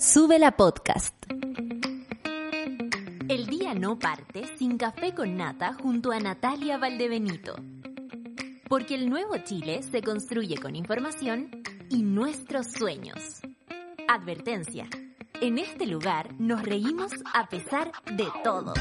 Sube la podcast. El día no parte sin café con nata junto a Natalia Valdebenito. Porque el nuevo Chile se construye con información y nuestros sueños. Advertencia. En este lugar nos reímos a pesar de todo.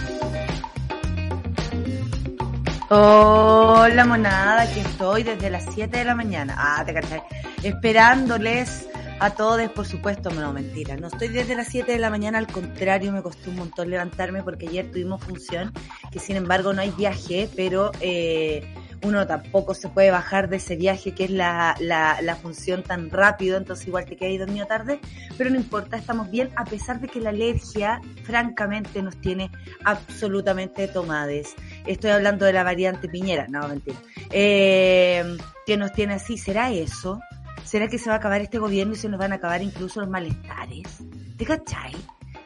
Hola monada, aquí estoy desde las 7 de la mañana. Ah, te cachai. Esperándoles a todos, por supuesto, no, mentira. No estoy desde las 7 de la mañana, al contrario, me costó un montón levantarme porque ayer tuvimos función, que sin embargo no hay viaje, pero eh, uno tampoco se puede bajar de ese viaje que es la, la, la función tan rápido, entonces igual te quedas dormido tarde, pero no importa, estamos bien, a pesar de que la alergia, francamente, nos tiene absolutamente tomades estoy hablando de la variante Piñera, no, mentira, eh, que nos tiene así, ¿será eso? ¿Será que se va a acabar este gobierno y se nos van a acabar incluso los malestares? ¿Te cachai?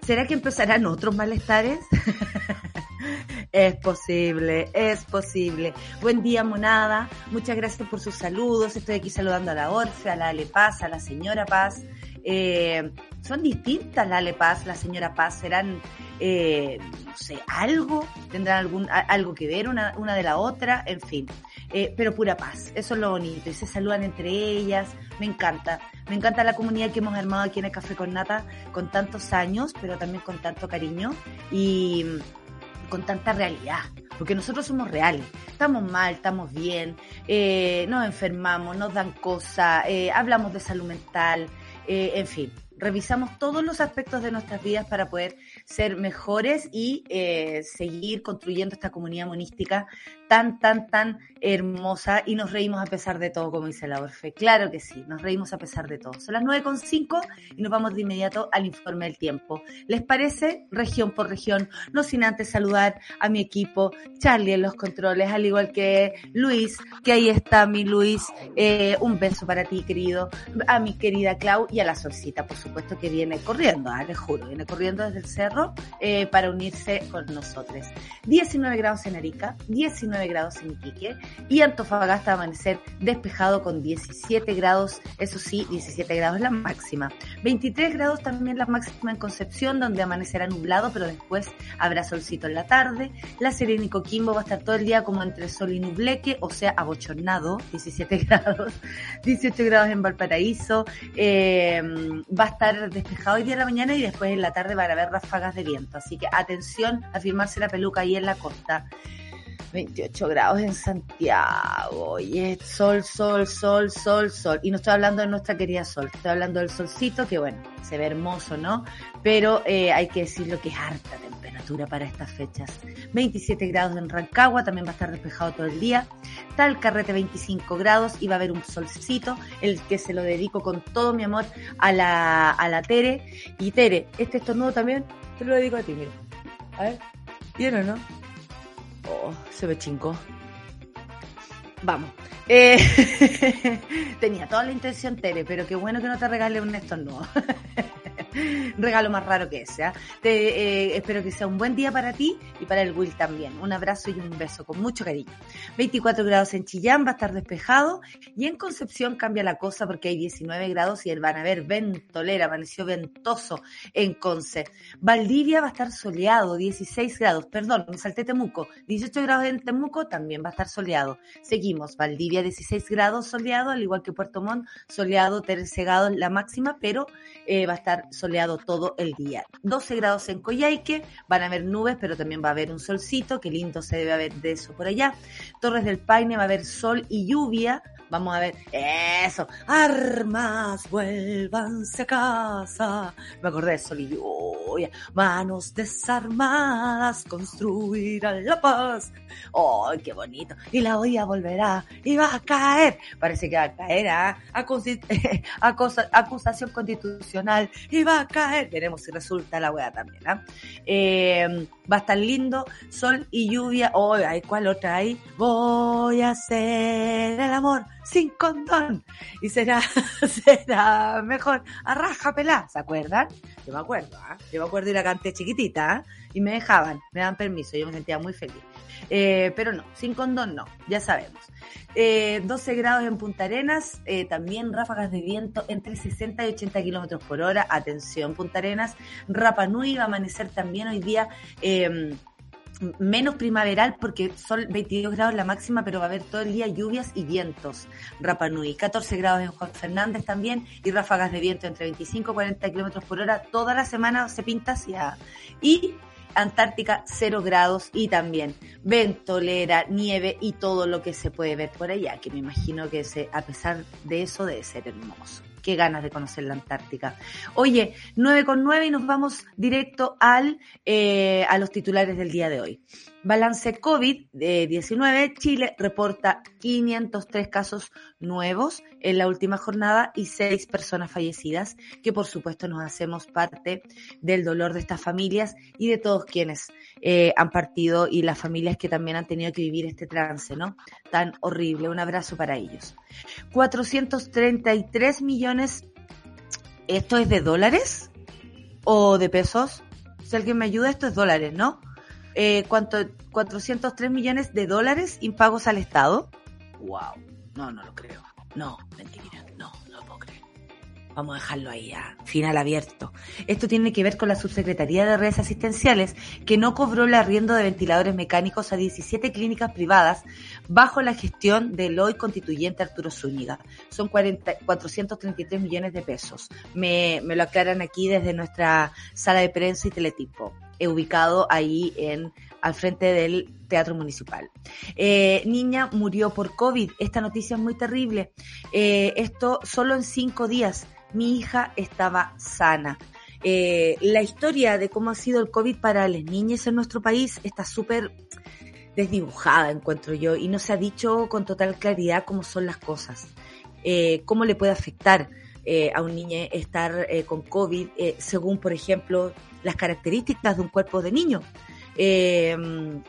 ¿Será que empezarán otros malestares? es posible, es posible. Buen día, monada. Muchas gracias por sus saludos. Estoy aquí saludando a la Orfe, a la Ale Paz, a la señora Paz. Eh, son distintas la Ale Paz, la señora Paz. Serán eh, no sé, algo, tendrán algún, algo que ver una, una de la otra, en fin. Eh, pero pura paz, eso es lo bonito, y se saludan entre ellas, me encanta. Me encanta la comunidad que hemos armado aquí en el Café con Nata con tantos años, pero también con tanto cariño y con tanta realidad, porque nosotros somos reales, estamos mal, estamos bien, eh, nos enfermamos, nos dan cosas, eh, hablamos de salud mental, eh, en fin, revisamos todos los aspectos de nuestras vidas para poder ser mejores y eh, seguir construyendo esta comunidad monística tan, tan, tan hermosa y nos reímos a pesar de todo, como dice la Orfe. Claro que sí, nos reímos a pesar de todo. Son las 9.5 y nos vamos de inmediato al informe del tiempo. ¿Les parece? Región por región, no sin antes saludar a mi equipo, Charlie en los controles, al igual que Luis, que ahí está mi Luis. Eh, un beso para ti, querido, a mi querida Clau y a la solcita, por supuesto, que viene corriendo, ¿ah? les juro, viene corriendo desde el cerro eh, para unirse con nosotros. 19 grados en Arica, 19 grados en Iquique y Antofagasta amanecer despejado con 17 grados, eso sí, 17 grados la máxima. 23 grados también la máxima en Concepción, donde amanecerá nublado, pero después habrá solcito en la tarde. La Serena y Coquimbo va a estar todo el día como entre sol y nubleque, o sea, abochornado, 17 grados. 18 grados en Valparaíso, eh, va a estar despejado hoy día en la mañana y después en la tarde van a haber ráfagas de viento. Así que atención a firmarse la peluca ahí en la costa. 28 grados en Santiago, y es sol, sol, sol, sol, sol. Y no estoy hablando de nuestra querida sol, estoy hablando del solcito, que bueno, se ve hermoso, ¿no? Pero eh, hay que decir lo que es harta temperatura para estas fechas. 27 grados en Rancagua, también va a estar despejado todo el día. Tal carrete 25 grados y va a haber un solcito, el que se lo dedico con todo mi amor a la, a la Tere. Y Tere, este estornudo también te lo dedico a ti, mira. A ver, ¿bien o no? Oh, se ve chingo. Vamos. Eh, tenía toda la intención, Tere, pero qué bueno que no te regale un estornudo. regalo más raro que ese. ¿ah? Te, eh, espero que sea un buen día para ti y para el Will también. Un abrazo y un beso con mucho cariño. 24 grados en Chillán, va a estar despejado y en Concepción cambia la cosa porque hay 19 grados y van a ver ventolera, amaneció ventoso en Conce. Valdivia va a estar soleado, 16 grados, perdón, me salté Temuco, 18 grados en Temuco, también va a estar soleado. Seguimos, Valdivia 16 grados soleado, al igual que Puerto Montt, soleado, 13 grados la máxima, pero eh, va a estar soleado todo el día. 12 grados en Coyhaique, van a haber nubes, pero también va a haber un solcito, qué lindo se debe haber de eso por allá. Torres del Paine va a haber sol y lluvia, Vamos a ver, eso, armas, vuélvanse a casa. Me acordé de Sol y lluvia, manos desarmadas, construirán la paz. ¡Ay, qué bonito! Y la olla volverá y va a caer. Parece que va a caer ¿ah? acusación constitucional y va a caer. Veremos si resulta la wea también. ¿ah? Eh, va a estar lindo, sol y lluvia. Oh, ¿hay cuál otra hay? Voy a hacer el amor sin condón. Y será, será mejor a pelá. ¿Se acuerdan? Yo me acuerdo, ¿ah? Yo me acuerdo y la canté chiquitita, ¿ah? Y me dejaban, me daban permiso. Yo me sentía muy feliz. Eh, pero no, sin condón no, ya sabemos. Eh, 12 grados en Punta Arenas, eh, también ráfagas de viento entre 60 y 80 kilómetros por hora. Atención, Punta Arenas. Rapa Nui va a amanecer también hoy día. Menos primaveral porque son 22 grados la máxima, pero va a haber todo el día lluvias y vientos. Rapa Nui, 14 grados en Juan Fernández también y ráfagas de viento entre 25 y 40 kilómetros por hora. Toda la semana se pinta hacia. Y Antártica 0 grados y también ventolera, nieve y todo lo que se puede ver por allá, que me imagino que se, a pesar de eso debe ser hermoso qué ganas de conocer la Antártica. Oye, 9 con 9 y nos vamos directo al, eh, a los titulares del día de hoy. Balance COVID-19, Chile reporta 503 casos nuevos en la última jornada y 6 personas fallecidas, que por supuesto nos hacemos parte del dolor de estas familias y de todos quienes eh, han partido y las familias que también han tenido que vivir este trance, ¿no? Tan horrible. Un abrazo para ellos. 433 millones, ¿esto es de dólares o de pesos? Si alguien me ayuda, esto es dólares, ¿no? eh, ¿cuánto? 403 millones de dólares impagos al Estado. Wow, no, no lo creo. No, mentira, Vamos a dejarlo ahí a final abierto. Esto tiene que ver con la Subsecretaría de Redes Asistenciales, que no cobró el arriendo de ventiladores mecánicos a 17 clínicas privadas bajo la gestión del hoy constituyente Arturo Zúñiga. Son 40, 433 millones de pesos. Me, me lo aclaran aquí desde nuestra sala de prensa y teletipo ubicado ahí en al frente del Teatro Municipal. Eh, niña murió por COVID. Esta noticia es muy terrible. Eh, esto solo en cinco días. Mi hija estaba sana. Eh, la historia de cómo ha sido el COVID para las niñas en nuestro país está súper desdibujada, encuentro yo, y no se ha dicho con total claridad cómo son las cosas, cómo le puede afectar eh, a un niño estar eh, con COVID, eh, según, por ejemplo, las características de un cuerpo de niño. Eh,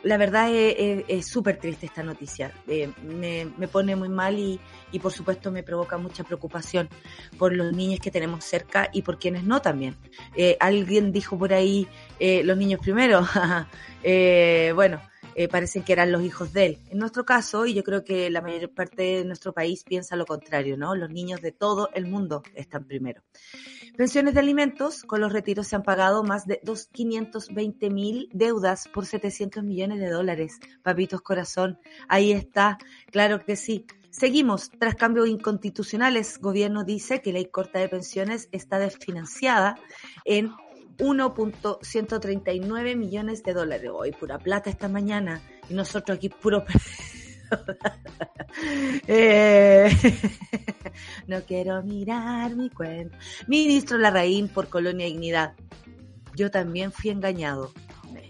la verdad es súper triste esta noticia. Eh, me, me, pone muy mal y, y, por supuesto me provoca mucha preocupación por los niños que tenemos cerca y por quienes no también. Eh, alguien dijo por ahí los niños primero. bueno, eh, parecen que eran los hijos de él. En nuestro caso, y yo creo que la mayor parte de nuestro país piensa lo contrario, ¿no? Los niños de todo el mundo están primero. Pensiones de alimentos, con los retiros se han pagado más de 520 mil deudas por 700 millones de dólares. Papitos corazón, ahí está, claro que sí. Seguimos, tras cambios inconstitucionales, gobierno dice que ley corta de pensiones está desfinanciada en 1.139 millones de dólares. Hoy pura plata esta mañana y nosotros aquí puro... eh, no quiero mirar mi cuenta. Ministro Larraín por Colonia Dignidad. Yo también fui engañado. Me,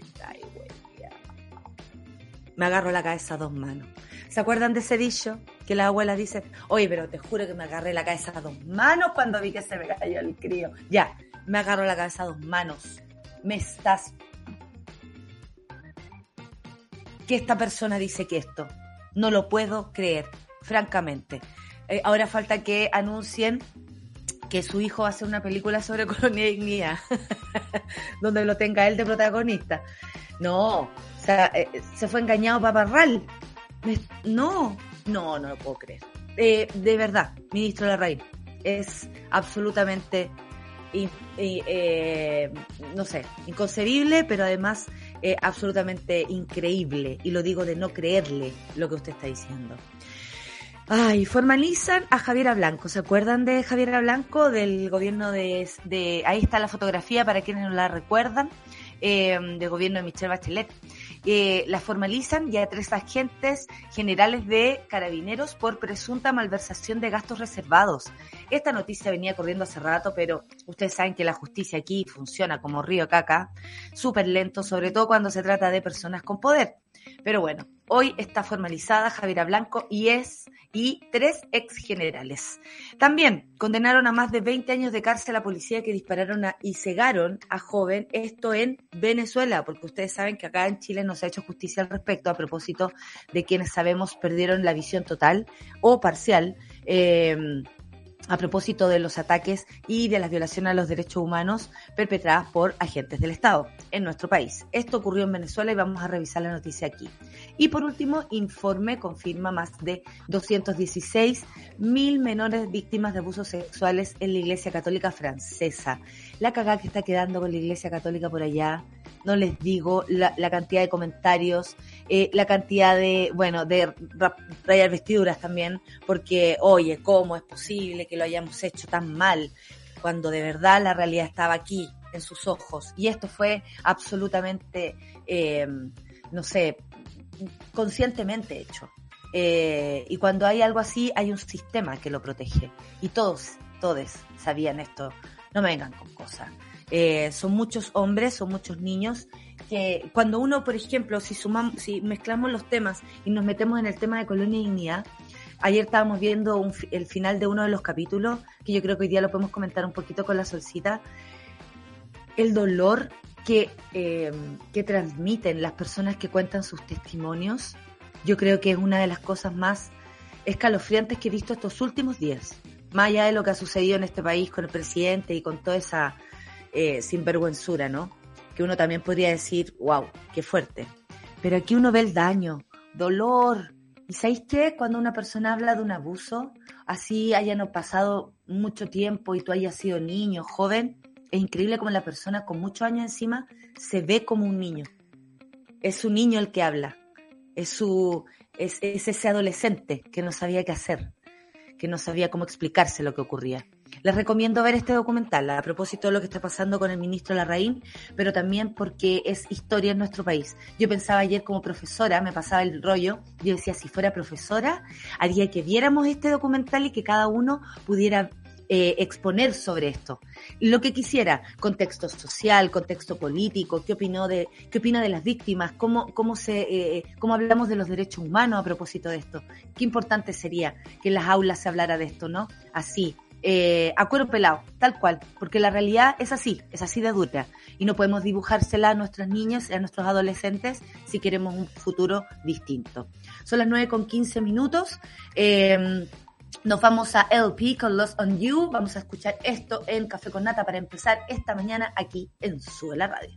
me agarro la cabeza a dos manos. ¿Se acuerdan de ese dicho? Que la abuela dice, oye, pero te juro que me agarré la cabeza a dos manos cuando vi que se me cayó el crío. Ya, me agarro la cabeza a dos manos. Me estás... Que esta persona dice que esto. No lo puedo creer, francamente. Eh, ahora falta que anuncien que su hijo hace una película sobre colonia dignidad, donde lo tenga él de protagonista. No, o sea, eh, se fue engañado Paparral. No, no, no lo puedo creer. Eh, de verdad, ministro Larraín, es absolutamente y, eh, no sé, inconcebible, pero además eh, absolutamente increíble. Y lo digo de no creerle lo que usted está diciendo. Ay, formalizan a Javiera Blanco. ¿Se acuerdan de Javiera Blanco del gobierno de, de ahí está la fotografía para quienes no la recuerdan, eh, del gobierno de Michelle Bachelet? Eh, la formalizan ya tres agentes generales de carabineros por presunta malversación de gastos reservados. Esta noticia venía corriendo hace rato, pero ustedes saben que la justicia aquí funciona como río caca, súper lento, sobre todo cuando se trata de personas con poder. Pero bueno, hoy está formalizada Javiera Blanco y es y tres ex generales. También condenaron a más de 20 años de cárcel a policía que dispararon y cegaron a joven, esto en Venezuela, porque ustedes saben que acá en Chile no se ha hecho justicia al respecto a propósito de quienes sabemos perdieron la visión total o parcial. Eh, a propósito de los ataques y de las violaciones a los derechos humanos perpetradas por agentes del Estado en nuestro país. Esto ocurrió en Venezuela y vamos a revisar la noticia aquí. Y por último, informe confirma más de 216 mil menores víctimas de abusos sexuales en la Iglesia Católica Francesa. La cagada que está quedando con la Iglesia Católica por allá, no les digo la, cantidad de comentarios, eh, la cantidad de, bueno, de rayar vestiduras también, porque, oye, ¿cómo es posible que lo hayamos hecho tan mal cuando de verdad la realidad estaba aquí, en sus ojos? Y esto fue absolutamente, eh, no sé, conscientemente hecho. Eh, y cuando hay algo así, hay un sistema que lo protege. Y todos, todos sabían esto. No me vengan con cosas. Son muchos hombres, son muchos niños cuando uno, por ejemplo, si sumamos, si mezclamos los temas y nos metemos en el tema de colonia y dignidad, ayer estábamos viendo el final de uno de los capítulos, que yo creo que hoy día lo podemos comentar un poquito con la solcita, el dolor que, eh, que transmiten las personas que cuentan sus testimonios, yo creo que es una de las cosas más escalofriantes que he visto estos últimos días. Más allá de lo que ha sucedido en este país con el presidente y con toda esa eh, sinvergüenzura, ¿no? Que uno también podría decir, wow, qué fuerte. Pero aquí uno ve el daño, dolor. ¿Y sabéis qué? Cuando una persona habla de un abuso, así hayan pasado mucho tiempo y tú hayas sido niño, joven, es increíble como la persona con muchos años encima se ve como un niño. Es su niño el que habla. Es su es, ese adolescente que no sabía qué hacer, que no sabía cómo explicarse lo que ocurría. Les recomiendo ver este documental a propósito de lo que está pasando con el ministro Larraín, pero también porque es historia en nuestro país. Yo pensaba ayer como profesora, me pasaba el rollo, yo decía, si fuera profesora, haría que viéramos este documental y que cada uno pudiera eh, exponer sobre esto. Lo que quisiera, contexto social, contexto político, qué opinó de, qué opina de las víctimas, cómo, cómo se, eh, cómo hablamos de los derechos humanos a propósito de esto. Qué importante sería que en las aulas se hablara de esto, ¿no? Así, eh, a cuero pelado, tal cual, porque la realidad es así, es así de dura y no podemos dibujársela a nuestras niñas y a nuestros adolescentes si queremos un futuro distinto. Son las 9 con 15 minutos. Eh, nos vamos a LP con Lost on You. Vamos a escuchar esto en Café con Nata para empezar esta mañana aquí en Suela Radio.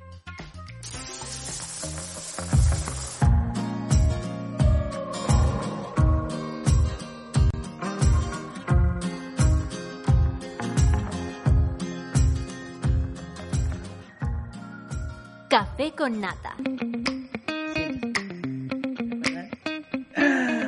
Café con Nata.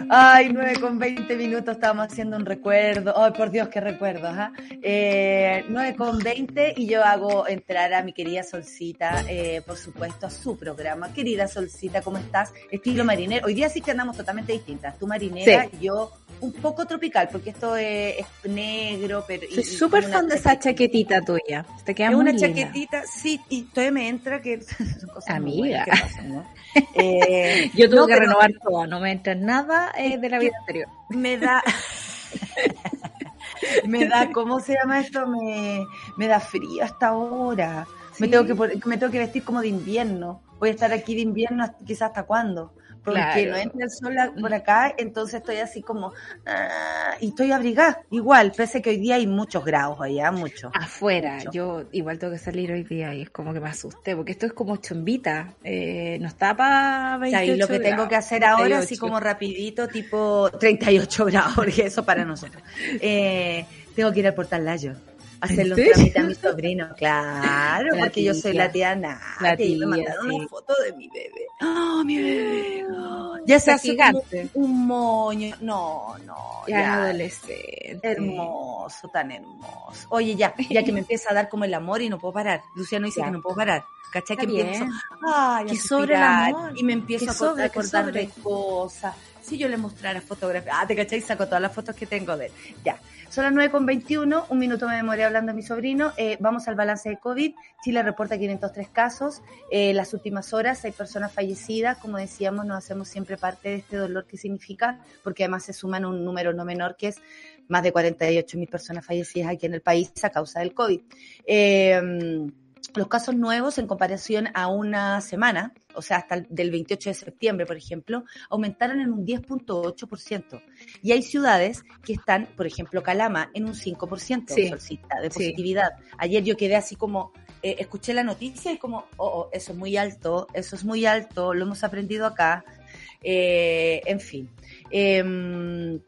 Ay, 9 con 20 minutos estábamos haciendo un recuerdo. Ay, por Dios, qué recuerdo. ¿ah? Eh, 9 con 20 y yo hago entrar a mi querida Solcita, eh, por supuesto, a su programa. Querida Solcita, ¿cómo estás? Estilo marinero. Hoy día sí que andamos totalmente distintas. Tú marinera, y yo un poco tropical, porque esto es, negro. pero Soy súper fan de esa chaquetita tuya. Te queda es muy una linda. chaquetita, sí, y todavía me entra que son cosas Amiga. Eh, Yo tuve no, que pero renovar toda, no me entra nada eh, de la vida anterior. Me da... me da, ¿cómo se llama esto? Me, me da frío hasta ahora. Me tengo que me tengo que vestir como de invierno. Voy a estar aquí de invierno quizás hasta cuándo. Porque Claro. no entra el sol por acá, entonces estoy así como ah, y estoy abrigada igual, pese que hoy día hay muchos grados allá, muchos. Afuera, Mucho. yo igual tengo que salir hoy día y es como que me asusté, porque esto es como chombita, eh, no está para 28 Y lo que tengo que hacer ahora, así 38. como rapidito, tipo 38 grados, porque eso para nosotros. Eh, tengo que ir al portal Layo. Hacer ¿En los trámites a mi sobrino, claro, La porque yo soy la tía Nati. La y me mandaron sí. una foto de mi bebé. ¡Oh, mi bebé! Ya se hace gigante. un moño. No, no, Ya ya. adolescente. Hermoso, tan hermoso. Oye, ya, ya que me empieza a dar como el amor y no puedo parar. Luciano dice Ya. que no puedo parar. ¿Cachai? Está que empiezo, bien. ay, a Que sobre el amor. Y me empiezo sobre, a acordar de cosas. Si yo le mostrara fotografías, ah, te cachai, saco todas las fotos que tengo de él. Ya. Son las 9 con 21, un minuto me demoré hablando de mi sobrino. Eh, vamos al balance de COVID. Chile reporta 503 casos. Eh, las últimas horas hay personas fallecidas. Como decíamos, nos hacemos siempre parte de este dolor que significa, porque además se suman un número no menor que es más de 48 mil personas fallecidas aquí en el país a causa del COVID. Eh, los casos nuevos en comparación a una semana, o sea, hasta el del 28 de septiembre, por ejemplo, aumentaron en un 10.8%. Y hay ciudades que están, por ejemplo, Calama, en un 5% sí. de positividad. Ayer yo quedé así como, eh, escuché la noticia y como, oh, oh, eso es muy alto, eso es muy alto, lo hemos aprendido acá. Eh, en fin. Eh,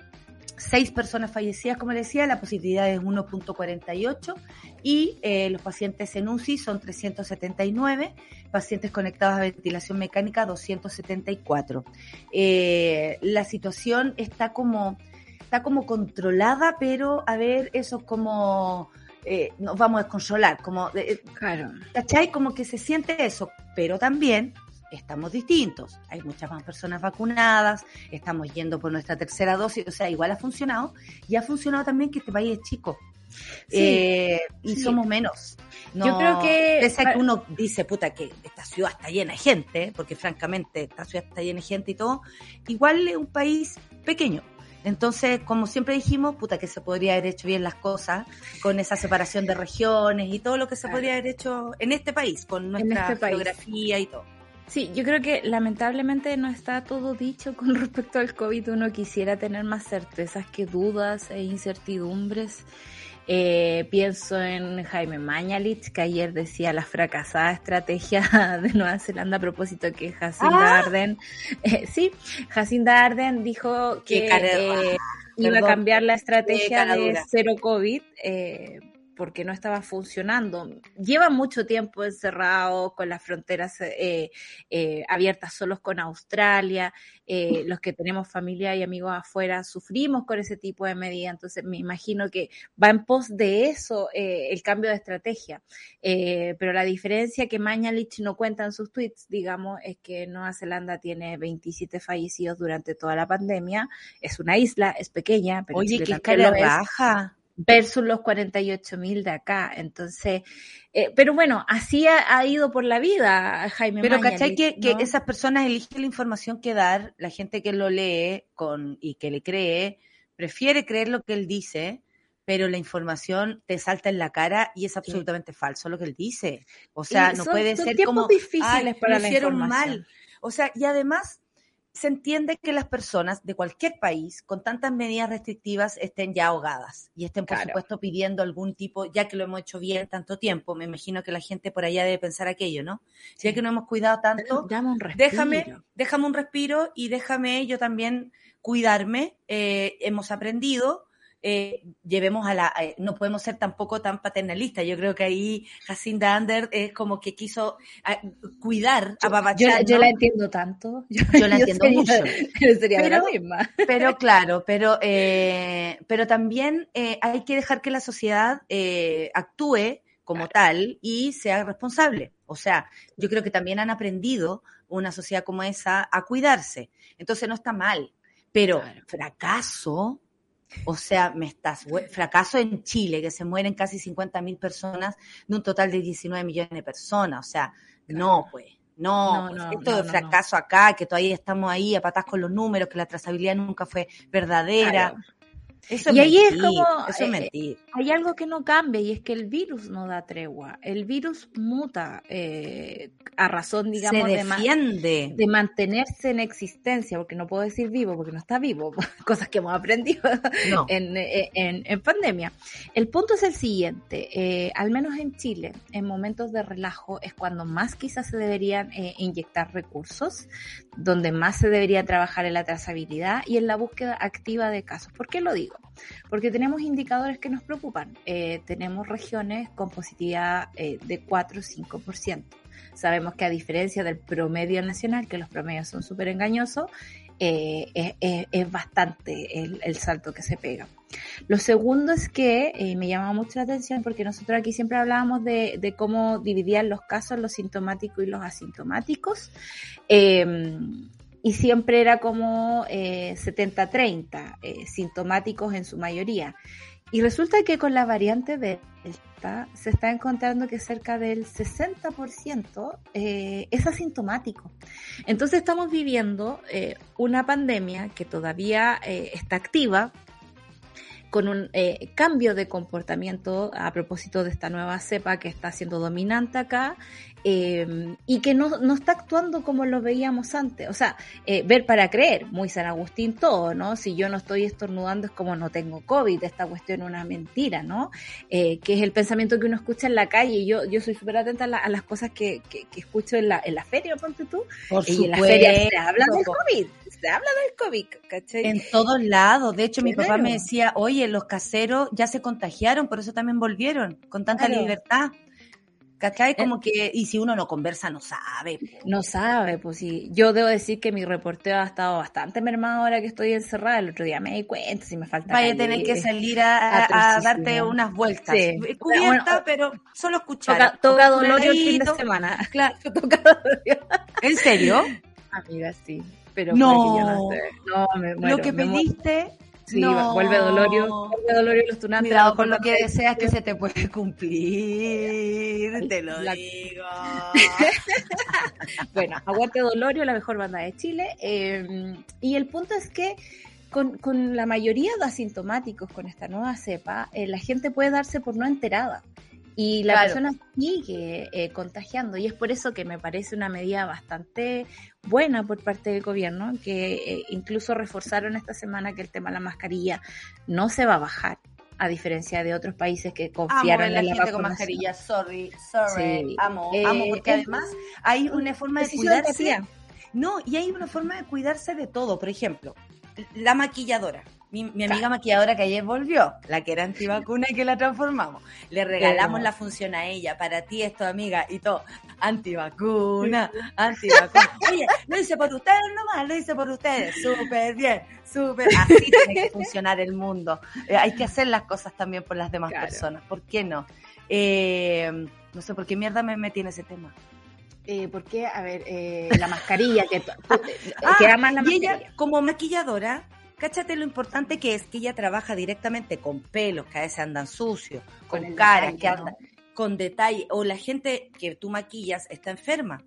seis personas fallecidas, como decía, la positividad es 1.48 y eh, los pacientes en UCI son 379, pacientes conectados a ventilación mecánica 274. Eh, la situación está como, está como controlada, pero a ver, eso es como... Eh, nos vamos a descontrolar, como, eh, Claro. ¿cachai? Como que se siente eso, pero también estamos distintos. Hay muchas más personas vacunadas, estamos yendo por nuestra tercera dosis, o sea, igual ha funcionado y ha funcionado también que este país es chico. Sí, Eh, y sí. somos menos. No, Yo creo que- Pese a que uno dice, puta, que esta ciudad está llena de gente, porque francamente esta ciudad está llena de gente y todo, igual es un país pequeño. Entonces, como siempre dijimos, puta, que se podría haber hecho bien las cosas con esa separación de regiones y todo lo que se podría haber hecho en este país, con nuestra este país. geografía y todo. Sí, yo creo que lamentablemente no está todo dicho con respecto al COVID. Uno quisiera tener más certezas que dudas e incertidumbres. Eh, pienso en Jaime Mañalich, que ayer decía la fracasada estrategia de Nueva Zelanda a propósito que Jacinda Ah. Arden, eh, sí, Jacinda Arden dijo que eh, iba a cambiar la estrategia de cero COVID. eh, porque no estaba funcionando. Lleva mucho tiempo encerrados con las fronteras eh, eh, abiertas solos con Australia. Eh, los que tenemos familia y amigos afuera sufrimos con ese tipo de medidas. Entonces me imagino que va en pos de eso eh, el cambio de estrategia. Eh, pero la diferencia que Mañalich no cuenta en sus tweets, digamos, es que Nueva Zelanda tiene 27 fallecidos durante toda la pandemia. Es una isla, es pequeña, pero Oye, qué cara baja. Versus los 48 mil de acá. Entonces, eh, pero bueno, así ha, ha ido por la vida Jaime Pero Mañalich, ¿cachai que, que esas personas eligen la información que dar? La gente que lo lee con y que le cree, prefiere creer lo que él dice, pero la información te salta en la cara y es absolutamente falso lo que él dice. O sea, Y no son- puede son ser tiempos como difíciles "Ay, para lo hicieron información". mal. O sea, y además se entiende que las personas de cualquier país con tantas medidas restrictivas estén ya ahogadas y estén, por Claro. supuesto, pidiendo algún tipo, ya que lo hemos hecho bien tanto tiempo, me imagino que la gente por allá debe pensar aquello, ¿no? Ya que no hemos cuidado tanto, Dame un respiro. déjame, déjame un respiro y déjame yo también cuidarme. Eh, hemos aprendido. Eh, llevemos a la, eh, no podemos ser tampoco tan paternalistas. Yo creo que ahí Jacinda Ander es como que quiso ah, cuidar, Yo, apapachar, yo ¿no? la entiendo tanto. Yo, Yo la entiendo sería, mucho. Yo sería la Pero- misma. Pero claro, pero, eh, pero también hay que dejar que la sociedad actúe como tal y sea responsable. O sea, yo creo que también han aprendido una sociedad como esa a cuidarse. Entonces no está mal. Pero Claro. fracaso, o sea, me estás, fracaso en Chile, que se mueren casi 50 mil personas de un total de 19 millones de personas. O sea, no, pues. No, No, pues, no, esto no, de fracaso acá, que todavía estamos ahí a patas con los números, que la trazabilidad nunca fue verdadera. Claro. Eso Y ahí es como, eso es eh. Hay algo que no cambia y es que el virus no da tregua. El virus muta eh, a razón, digamos, Se de, de mantenerse en existencia, porque no puedo decir vivo, porque no está vivo, cosas que hemos aprendido no. en, eh, en- en pandemia. El punto es el siguiente, eh, al menos en Chile, en momentos de relajo es cuando más quizás se deberían inyectar recursos, donde más se debería trabajar en la trazabilidad y en la búsqueda activa de casos. ¿Por qué lo digo? Porque tenemos indicadores que nos preocupan. Eh, tenemos regiones con positividad eh, de 4 o 5%. Sabemos que a diferencia del promedio nacional, que los promedios son súper engañosos, eh, es, bastante el, salto que se pega. Lo segundo es que me llama mucho la atención porque nosotros aquí siempre hablábamos de, de cómo dividían los casos, los sintomáticos y los asintomáticos. Eh, y siempre era como eh, 70-30, eh, sintomáticos en su mayoría. Y resulta que con la variante Delta se está encontrando que cerca del 60% eh, es asintomático. Entonces estamos viviendo eh, una pandemia que todavía eh, está activa, con un eh, cambio de comportamiento a propósito de esta nueva cepa que está siendo dominante acá eh, y que no, no, está actuando como lo veíamos antes. O sea, eh, ver para creer, muy San Agustín todo, ¿no? Si yo no estoy estornudando es como no tengo COVID, esta cuestión es una mentira, ¿no? que es el pensamiento que uno escucha en la calle. Yo, yo soy súper atenta a, las cosas que, que, escucho en la, en la feria, ponte tú. y en la feria se habla del COVID, se habla del COVID, ¿cachai? En todos lados. De hecho, mi papá me decía, oye, los caseros ya se contagiaron, por eso también volvieron, con tanta libertad. ¿Cachai? Como eh, que, y si uno no conversa, no sabe. No sabe, pues sí. Yo debo decir que mi reporteo ha estado bastante mermado ahora que estoy encerrada. El otro día me di cuenta si me falta. Vaya a tener que salir a, darte unas vueltas. Sí. Cubierta, pero solo escuchar. Toca, dolor el fin de semana. Claro. toca ¿En serio? Amiga, sí. Pero no, no, me muero, Lo que pediste Sí, vuelve Dolorio, vuelve Dolorio los tunantes. Cuidado con lo que deseas que se te puede cumplir, te lo digo. bueno, Aguante Dolorio, la mejor banda de Chile. Eh, y el punto es que con, con, la mayoría de asintomáticos con esta nueva cepa, eh, la gente puede darse por no enterada. Y la persona sigue eh, contagiando y es por eso que me parece una medida bastante buena por parte del gobierno, que eh, incluso reforzaron esta semana que el tema de la mascarilla no se va a bajar a diferencia de otros países que confiaron en la, gente con mascarilla, sorry, sorry, amo, amo, porque además hay una forma de cuidarse. No, y hay una forma de cuidarse de todo, por ejemplo, la maquilladora mi, amiga maquilladora que ayer volvió, la que era antivacuna y que la transformamos. Le regalamos la función a ella, para ti esto, amiga, y todo. Antivacuna, antivacuna. Oye, lo hice por ustedes nomás, lo hice por ustedes. Súper bien, súper. Así tiene que funcionar el mundo. Eh, hay que hacer las cosas también por las demás personas. ¿Por qué no? Eh, no sé por qué mierda me metí en ese tema. Eh, ¿Por qué? A ver, eh, la mascarilla, que, ah, que la y ella, como maquilladora, Cáchate lo importante que es que ella trabaja directamente con pelos que a veces andan sucios, con, caras que andan con detalle, o la gente que tú maquillas está enferma.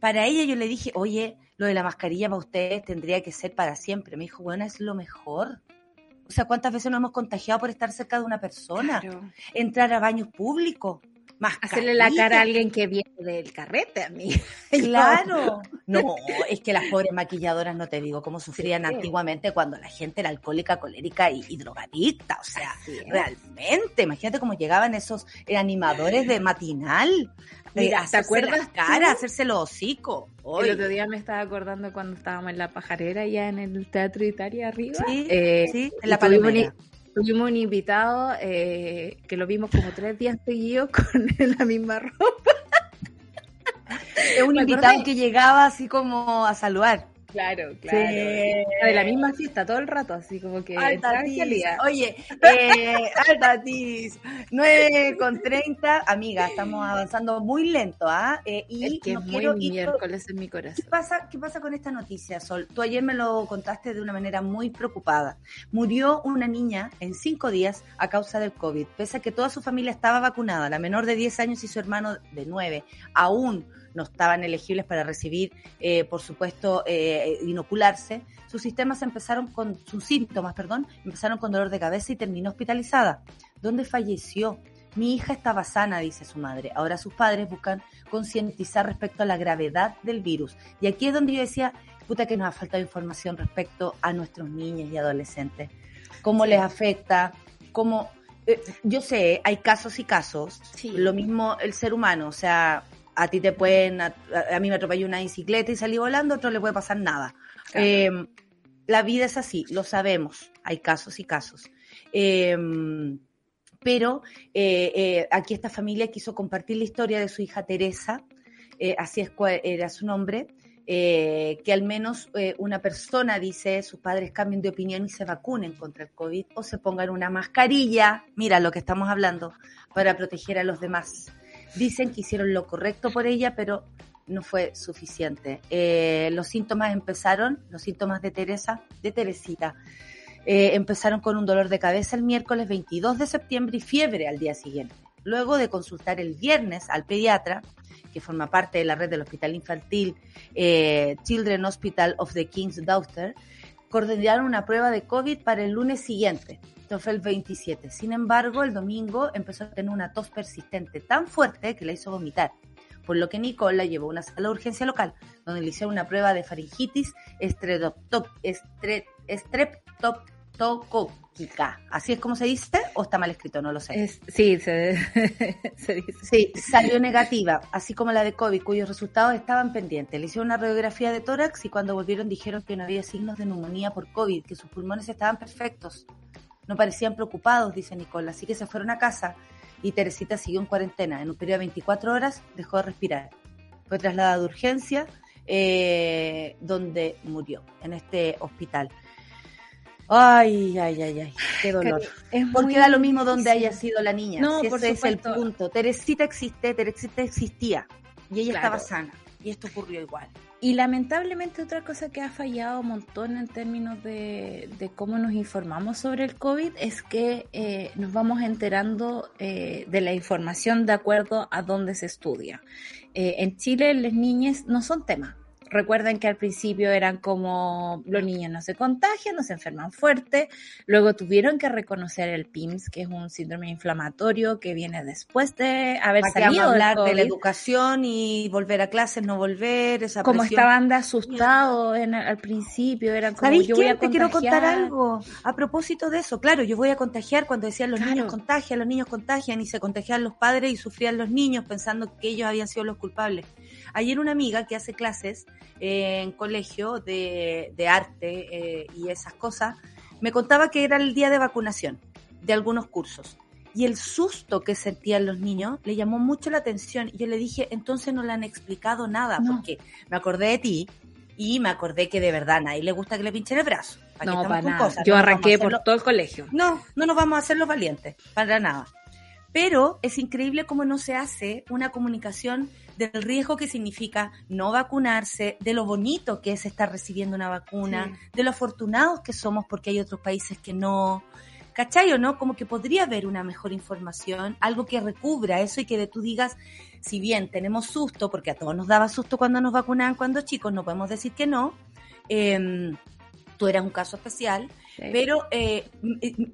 Para ella yo le dije, oye, lo de la mascarilla para ustedes tendría que ser para siempre. Me dijo, bueno, es lo mejor. O sea, ¿cuántas veces nos hemos contagiado por estar cerca de una persona? Entrar a baños públicos. Hacerle la cara a alguien que viene del carrete a mí. Claro. No, es que las pobres maquilladoras, no te digo cómo sufrían antiguamente cuando la gente era alcohólica, colérica y, drogadicta. O sea, realmente, imagínate cómo llegaban esos animadores de matinal. Mira, ¿te acuerdas? cara, hacerse los hocico. El otro día me estaba acordando cuando estábamos en la pajarera, ya en el Teatro Italia arriba. Sí, eh, sí en la palomera Tuvimos un invitado eh, que lo vimos como tres días seguidos con la misma ropa. Es un invitado que llegaba así como a saludar. Claro, claro. De la misma fiesta todo el rato, así como que. Alta Oye, eh, alta 9 con 30. Amiga, estamos avanzando muy lento, ¿ah? Eh, y es que es muy miércoles en mi corazón. ¿Qué pasa, ¿Qué pasa con esta noticia, Sol? Tú ayer me lo contaste de una manera muy preocupada. Murió una niña en cinco días a causa del COVID, pese a que toda su familia estaba vacunada. La menor de 10 años y su hermano de 9 aún no estaban elegibles para recibir, eh, por supuesto, eh, inocularse, sus sistemas empezaron con, sus síntomas, perdón, empezaron con dolor de cabeza y terminó hospitalizada, ¿Dónde falleció. Mi hija estaba sana, dice su madre. Ahora sus padres buscan concientizar respecto a la gravedad del virus. Y aquí es donde yo decía, puta que nos ha faltado información respecto a nuestros niños y adolescentes. Cómo les afecta, cómo... Eh, yo sé, hay casos y casos. Lo mismo el ser humano, o sea, a ti te pueden, a, mí me atropelló una bicicleta y salí volando, a otro le puede pasar nada. Em, la vida es así, lo sabemos, hay casos y casos. Em, pero eh, eh, aquí esta familia quiso compartir la historia de su hija Teresa, eh, así es, era su nombre, que al menos una persona dice, sus padres cambien de opinión y se vacunen contra el COVID o se pongan una mascarilla, mira lo que estamos hablando, para proteger a los demás dicen que hicieron lo correcto por ella, pero no fue suficiente. Eh, los síntomas empezaron, los síntomas de Teresa, de Teresita, eh, empezaron con un dolor de cabeza el miércoles 22 de septiembre y fiebre al día siguiente. Luego de consultar el viernes al pediatra, que forma parte de la red del Hospital Infantil eh, Children Hospital of the King's Daughter, coordinaron una prueba de COVID para el lunes siguiente. Esto fue el 27. Sin embargo, el domingo empezó a tener una tos persistente tan fuerte que la hizo vomitar. Por lo que Nicole la llevó a una sala de urgencia local, donde le hicieron una prueba de faringitis ¿Así es como se dice? ¿O está mal escrito? No lo sé. sí, se, se, dice. Sí, salió negativa, así como la de COVID, cuyos resultados estaban pendientes. Le hicieron una radiografía de tórax y cuando volvieron dijeron que no había signos de neumonía por COVID, que sus pulmones estaban perfectos. No parecían preocupados, dice Nicole, así que se fueron a casa y Teresita siguió en cuarentena. En un periodo de 24 horas dejó de respirar. Fue trasladada de urgencia, eh, donde murió, en este hospital. Ay, ay, ay, ay, qué dolor. Porque da lo mismo donde haya sido la niña. No, si ese es el punto. Teresita existe, Teresita existía y ella estaba sana. Y esto ocurrió igual. Y lamentablemente otra cosa que ha fallado un montón en términos de, cómo nos informamos sobre el COVID es que eh, nos vamos enterando eh, de la información de acuerdo a dónde se estudia. Eh, en Chile las niñas no son tema. Recuerden que al principio eran como los niños no se contagian, no se enferman fuerte, luego tuvieron que reconocer el PIMS, que es un síndrome inflamatorio que viene después de haber salido hablar de la educación y volver a clases, no volver, esa Como estaban de asustados al principio, eran como yo voy a Te quiero contar algo. A propósito de eso. Claro, yo voy a contagiar cuando decían los niños contagian, los niños contagian y se contagian los padres y sufrían los niños pensando que ellos habían sido los culpables. Ayer una amiga que hace clases en colegio de, arte eh, y esas cosas, me contaba que era el día de vacunación de algunos cursos. Y el susto que sentían los niños le llamó mucho la atención. Y yo le dije, entonces no le han explicado nada, porque me acordé de ti y me acordé que de verdad a nadie le gusta que le pinchen el brazo. no, para nada. yo arranqué por todo el colegio. No, no nos vamos a hacer los valientes, para nada. Pero es increíble cómo no se hace una comunicación del riesgo que significa no vacunarse, de lo bonito que es estar recibiendo una vacuna, de lo afortunados que somos porque hay otros países que no. ¿Cachai o no? Como que podría haber una mejor información, algo que recubra eso y que tú digas, si bien tenemos susto, porque a todos nos daba susto cuando nos vacunaban cuando chicos, no podemos decir que no, eh, tú eras un caso especial, pero eh,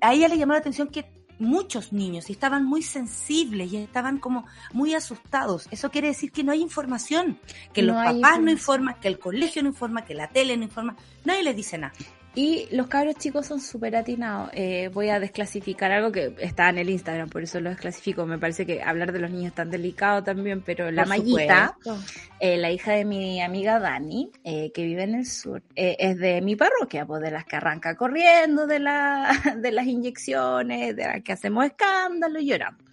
a ella le llamó la atención que muchos niños y estaban muy sensibles y estaban como muy asustados. Eso quiere decir que no hay información, que los papás no informan, que el colegio no informa, que la tele no informa, nadie les dice nada. Y los cabros chicos son súper atinados. Eh, voy a desclasificar algo que está en el Instagram, por eso lo desclasifico. Me parece que hablar de los niños es tan delicado también, pero la Mayita, eh, la hija de mi amiga Dani, eh, que vive en el sur, es de mi parroquia, pues de las que arranca corriendo de, la, de las inyecciones, de las que hacemos escándalo y lloramos.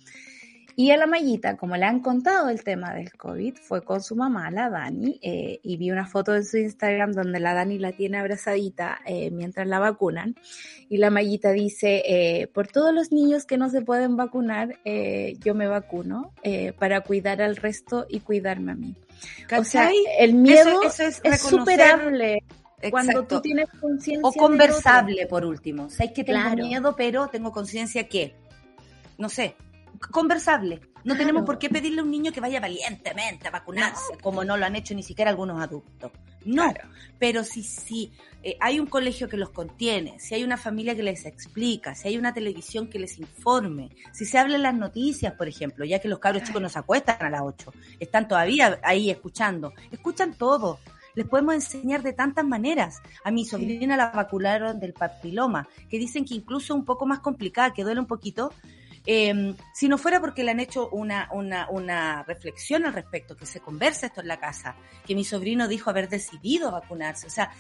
Y a la Mayita, como le han contado el tema del COVID, fue con su mamá, la Dani, eh, y vi una foto en su Instagram donde la Dani la tiene abrazadita eh, mientras la vacunan. Y la Mayita dice, eh, por todos los niños que no se pueden vacunar, yo me vacuno para cuidar al resto y cuidarme a mí. O sea, el miedo es, superable. Cuando tú tienes conciencia. O conversable, por último. O que tengo miedo, pero tengo conciencia que, no sé, conversable. No tenemos por qué pedirle a un niño que vaya valientemente a vacunarse, como no lo han hecho ni siquiera algunos adultos. No, pero si, si eh, hay un colegio que los contiene, si hay una familia que les explica, si hay una televisión que les informe, si se hablan las noticias, por ejemplo, ya que los cabros chicos nos acuestan a las 8, están todavía ahí escuchando, escuchan todo. Les podemos enseñar de tantas maneras. A mi sobrina la vacunaron del papiloma, que dicen que incluso un poco más complicada, que duele un poquito, eh, si no fuera porque le han hecho una, una, una reflexión al respecto, que se conversa esto en la casa, que mi sobrino dijo haber decidido vacunarse, o sea,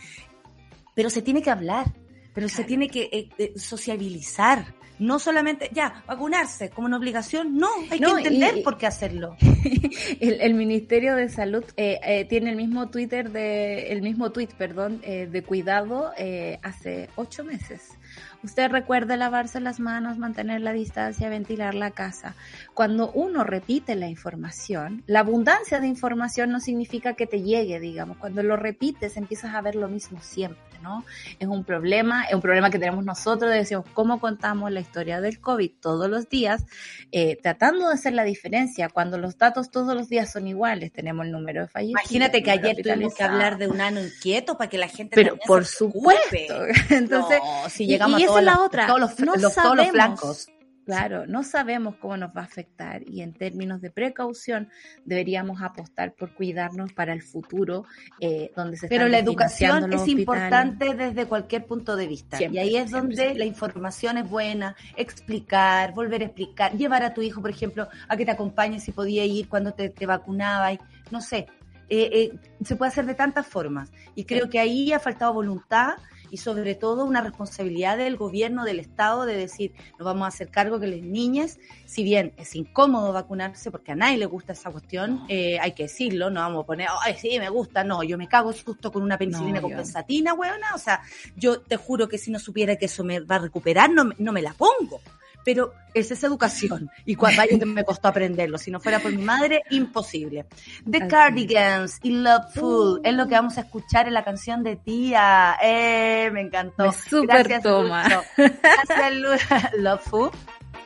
pero se tiene que hablar, pero se tiene que eh, eh, sociabilizar. No solamente, ya, vacunarse como una obligación, no, hay que entender por qué hacerlo. el, Ministerio de Salud eh, eh, tiene el mismo Twitter de, el mismo tweet, perdón, de cuidado hace ocho meses Usted recuerde lavarse las manos, mantener la distancia, ventilar la casa. Cuando uno repite la información, la abundancia de información no significa que te llegue, digamos. Cuando lo repites, empiezas a ver lo mismo siempre, ¿no? Es un problema, es un problema que tenemos nosotros de decir cómo contamos la historia del COVID todos los días, eh, tratando de hacer la diferencia. Cuando los datos todos los días son iguales, tenemos el número de fallecidos. Imagínate que ayer tuvimos que hablar de un ano inquieto para que la gente Pero por supuesto. Entonces, si llegamos a la otra. Todos los, no sabemos, flancos. Claro, no sabemos cómo nos va a afectar y en términos de precaución deberíamos apostar por cuidarnos para el futuro, eh, donde se Pero la educación es importante desde cualquier punto de vista y ahí es donde la información es buena, explicar, volver a explicar, llevar a tu hijo, por ejemplo, a que te acompañe si podía ir cuando te, te vacunaba, y, no sé, eh, eh, se puede hacer de tantas formas y creo que ahí ha faltado voluntad y sobre todo una responsabilidad del gobierno, del Estado, de decir, nos vamos a hacer cargo que las niñas, si bien es incómodo vacunarse, porque a nadie le gusta esa cuestión, eh, hay que decirlo, no vamos a poner, ay, sí, me gusta, no, yo me cago justo con una penicilina con compensatina, weona, o sea, yo te juro que si no supiera que eso me va a recuperar, no, no me la pongo pero esa es educación. Y vaya que me costó aprenderlo. Si no fuera por mi madre, imposible. The Cardigans y Loveful es lo que vamos a escuchar en la canción de tía. Eh, me encantó. Me Gracias, toma. Gracias, Loveful.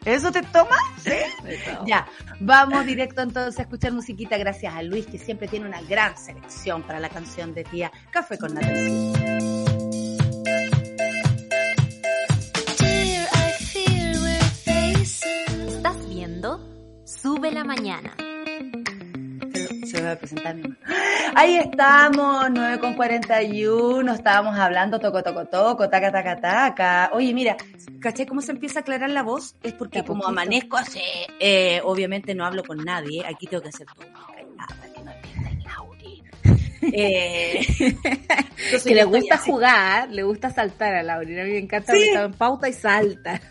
¿Eso te toma? Sí. Ya, vamos directo entonces a escuchar musiquita gracias a Luis que siempre tiene una gran selección para la canción de tía Café con Natalia. Sube la Mañana. Se va a presentar Ahí estamos, 9 con 41, estábamos hablando toco, toco, toco, taca, taca, taca. Oye, mira, ¿caché cómo se empieza a aclarar la voz? Es porque como amanezco así, eh, obviamente no hablo con nadie, aquí tengo que hacer todo. Eh, que le gusta jugar, le gusta saltar a Lauri, a mí me encanta ¿Sí? en pauta y salta.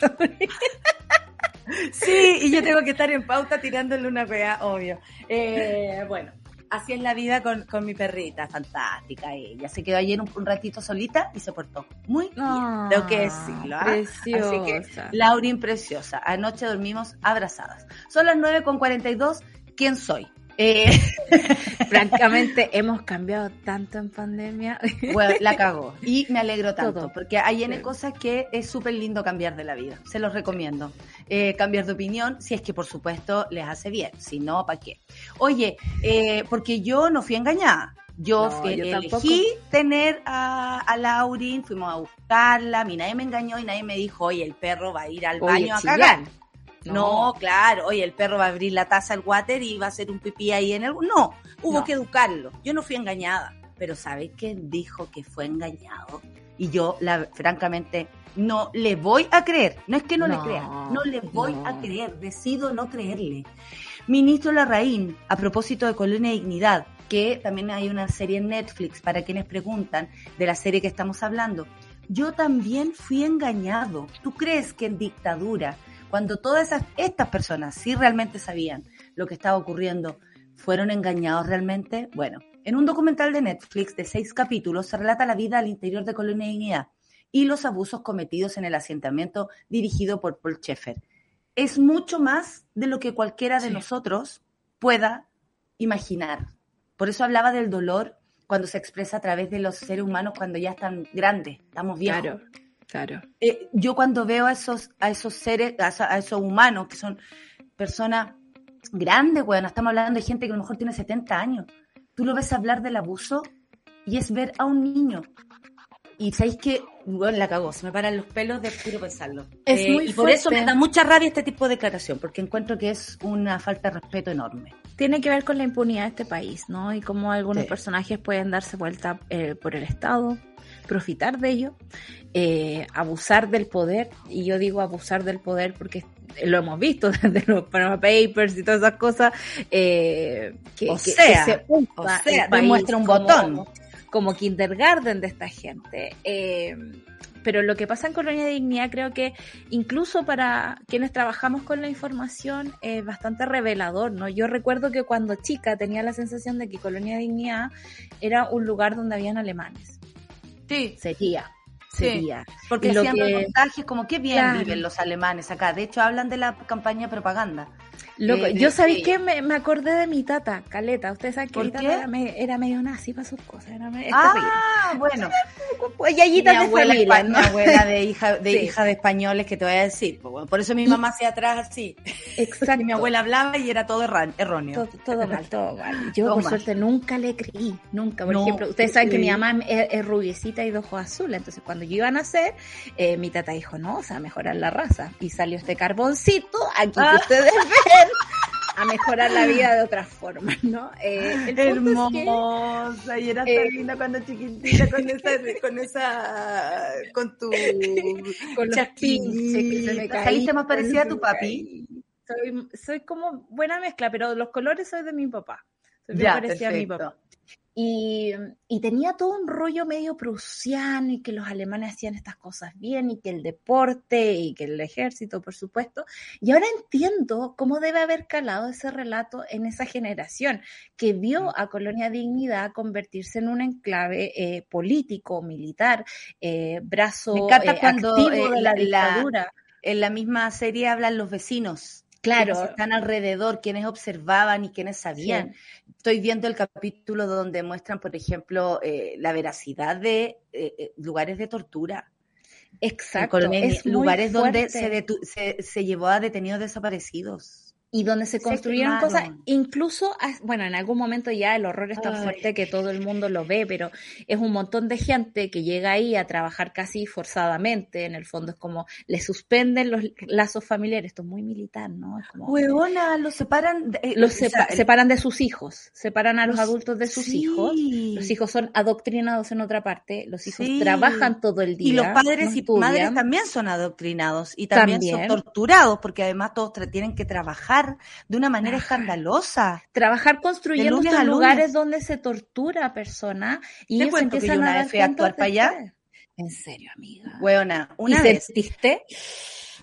Sí, y yo tengo que estar en pauta tirándole una pea, obvio. Eh, bueno, así es la vida con, con, mi perrita, fantástica ella. Se quedó ayer un, ratito solita y se portó muy bien, ah, tengo que decirlo. ¿ah? Preciosa. Así que, Laurin, preciosa. Anoche dormimos abrazadas. Son las 9 con 42. ¿Quién soy? Eh, francamente, hemos cambiado tanto en pandemia. Bueno, la cagó. Y me alegro tanto, porque hay N cosas que es súper lindo cambiar de la vida. Se los recomiendo. Eh, cambiar de opinión, si es que por supuesto les hace bien. Si no, ¿para qué? Oye, eh, porque yo no fui engañada. Yo, elegí tener a, a, Laurin, fuimos a buscarla, a mí nadie me engañó y nadie me dijo, oye, el perro va a ir al baño a cagar. No. claro, oye, el perro va a abrir la taza al water y va a hacer un pipí ahí en el... No, hubo que educarlo. Yo no fui engañada, pero ¿sabes quién dijo que fue engañado? Y yo, la, francamente, no le voy a creer. No es que no, le crea, no le voy a creer. Decido no creerle. Ministro Larraín, a propósito de Colonia Dignidad, que también hay una serie en Netflix para quienes preguntan de la serie que estamos hablando. Yo también fui engañado. ¿Tú crees que en dictadura cuando todas estas personas sí realmente sabían lo que estaba ocurriendo, fueron engañados realmente. Bueno, en un documental de Netflix de seis capítulos se relata la vida al interior de Colonia Dignidad y los abusos cometidos en el asentamiento dirigido por Paul Schaeffer. Es mucho más de lo que cualquiera de nosotros pueda imaginar. Por eso hablaba del dolor cuando se expresa a través de los seres humanos cuando ya están grandes, estamos viejos. Claro. Claro. Eh, yo cuando veo a esos, a esos seres, a, esos humanos que son personas grandes, bueno, estamos hablando de gente que a lo mejor tiene 70 años. Tú lo ves hablar del abuso y es ver a un niño. Y sabéis que, bueno, la cagó, se me paran los pelos de puro pensarlo. Es eh, muy y por eso me da mucha rabia este tipo de declaración, porque encuentro que es una falta de respeto enorme. Tiene que ver con la impunidad de este país, ¿no? Y cómo algunos personajes pueden darse vuelta eh, por el Estado, profitar de ello, eh, abusar del poder, y yo digo abusar del poder porque lo hemos visto desde los Panama Papers y todas esas cosas, eh, que, o sea, se o sea, demuestra un botón. Como kindergarten de esta gente. Eh, pero lo que pasa en Colonia de Dignidad creo que incluso para quienes trabajamos con la información es bastante revelador, ¿no? Yo recuerdo que cuando chica tenía la sensación de que Colonia de Dignidad era un lugar donde habían alemanes. Sí. Sería. sería. porque hacían reportajes como qué bien viven los alemanes acá. De hecho, hablan de la campaña de propaganda. Loco, yo sabía que me, me, acordé de mi tata, Caleta. Ustedes saben que mi tata era, era, medio nazi para sus cosas. Era medio, ah, bueno. Pues de familia. ¿no? Mi abuela de hija de, hija de españoles que te voy a decir. Por eso mi mamá hacía atrás así. Exacto. Y mi abuela hablaba y era todo erróneo. Todo, mal, todo mal. Yo, por suerte, nunca le creí. Nunca. Por ejemplo, ustedes saben que mi mamá es, es, rubiecita y de ojos azules. Entonces, cuando yo iba a nacer, eh, mi tata dijo, no, o sea, mejorar la raza. Y salió este carboncito, aquí que ah. ustedes ven a mejorar la vida de otras formas, ¿no? Eh, Hermosa, y era tan eh, linda cuando chiquitita con esa, con esa, con tu, con los pins ¿Saliste más parecida a tu papi? Soy, soy como buena mezcla, pero los colores soy de mi papá. Soy ya, parecida a mi papá. Y, tenía todo un rollo medio prusiano y que los alemanes hacían estas cosas bien y que el deporte y que el ejército, por supuesto. Y ahora entiendo cómo debe haber calado ese relato en esa generación que vio mm. a Colonia Dignidad convertirse en un enclave eh, político, militar, eh, brazo Me encanta eh, cuando, activo de la dictadura. en la misma serie hablan los vecinos Claro. están alrededor, quienes observaban y quienes sabían. Estoy viendo el capítulo donde muestran, por ejemplo, eh, la veracidad de eh, eh, lugares de tortura. Exacto. Es lugares donde se, se, se llevó a detenidos desaparecidos y donde se construyeron cosas, incluso, bueno, en algún momento ya el horror es tan fuerte que todo el mundo lo ve, pero es un montón de gente que llega ahí a trabajar casi forzadamente, en el fondo es como le suspenden los lazos familiares, esto es muy militar, ¿no? Es como, Huevona, los separan, de, eh, los separan de sus hijos, separan a los, adultos de sus hijos, los hijos son adoctrinados en otra parte, los hijos trabajan todo el día. Y los padres y madres también son adoctrinados y también, son torturados, porque además todos tienen que trabajar de una manera escandalosa. Trabajar construyendo estos lugares donde se tortura a personas y ellos empiezan que yo una a vez fui a actuar para allá. En serio, amiga. Buena, una ¿Y vez. sentiste?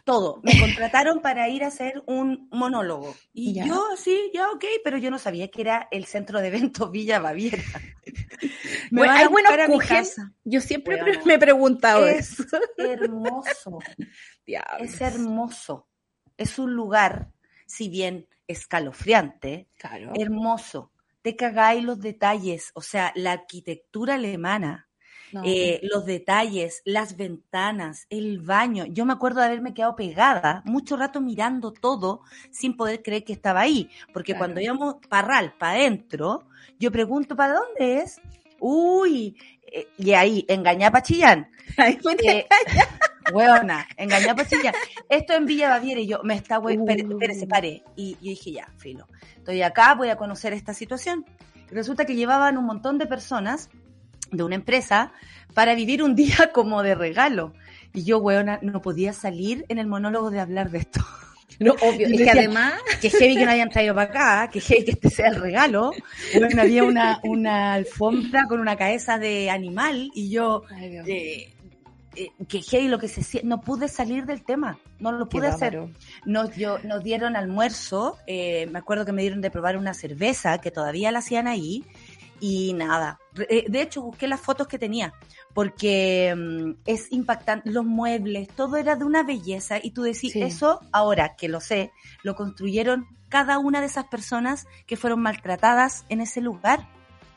todo. Me contrataron para ir a hacer un monólogo. Y yo, sí, ya, ok, pero yo no sabía que era el centro de eventos Villa Baviera. Me bueno, hay buenos Yo siempre me he preguntado es eso. hermoso. Es hermoso. Es un lugar si bien escalofriante, hermoso. Te cagáis los detalles, o sea, la arquitectura alemana, eh, los detalles, las ventanas, el baño. Yo me acuerdo de haberme quedado pegada mucho rato mirando todo sin poder creer que estaba ahí, porque cuando íbamos parral para adentro, yo pregunto, ¿para dónde es? Uy, eh, y ahí, engañá a Chillán. Ahí eh, Hueona, engañá. Esto en Villa Baviera y yo, me está, güey, espérese, pare. Y yo dije, ya, filo. Estoy acá, voy a conocer esta situación. resulta que llevaban un montón de personas de una empresa para vivir un día como de regalo. Y yo, weona, no podía salir en el monólogo de hablar de esto. No, obvio. Y que además. Que heavy que no hayan traído para acá, que heavy que este sea el regalo. Bueno, había una, una alfombra con una cabeza de animal y yo. Eh, eh, que hey, lo que se no pude salir del tema, no lo pude hacer. Nos, yo, nos dieron almuerzo, eh, me acuerdo que me dieron de probar una cerveza que todavía la hacían ahí y nada. Eh, de hecho, busqué las fotos que tenía porque mm, es impactante, los muebles, todo era de una belleza y tú decís, eso ahora que lo sé, lo construyeron cada una de esas personas que fueron maltratadas en ese lugar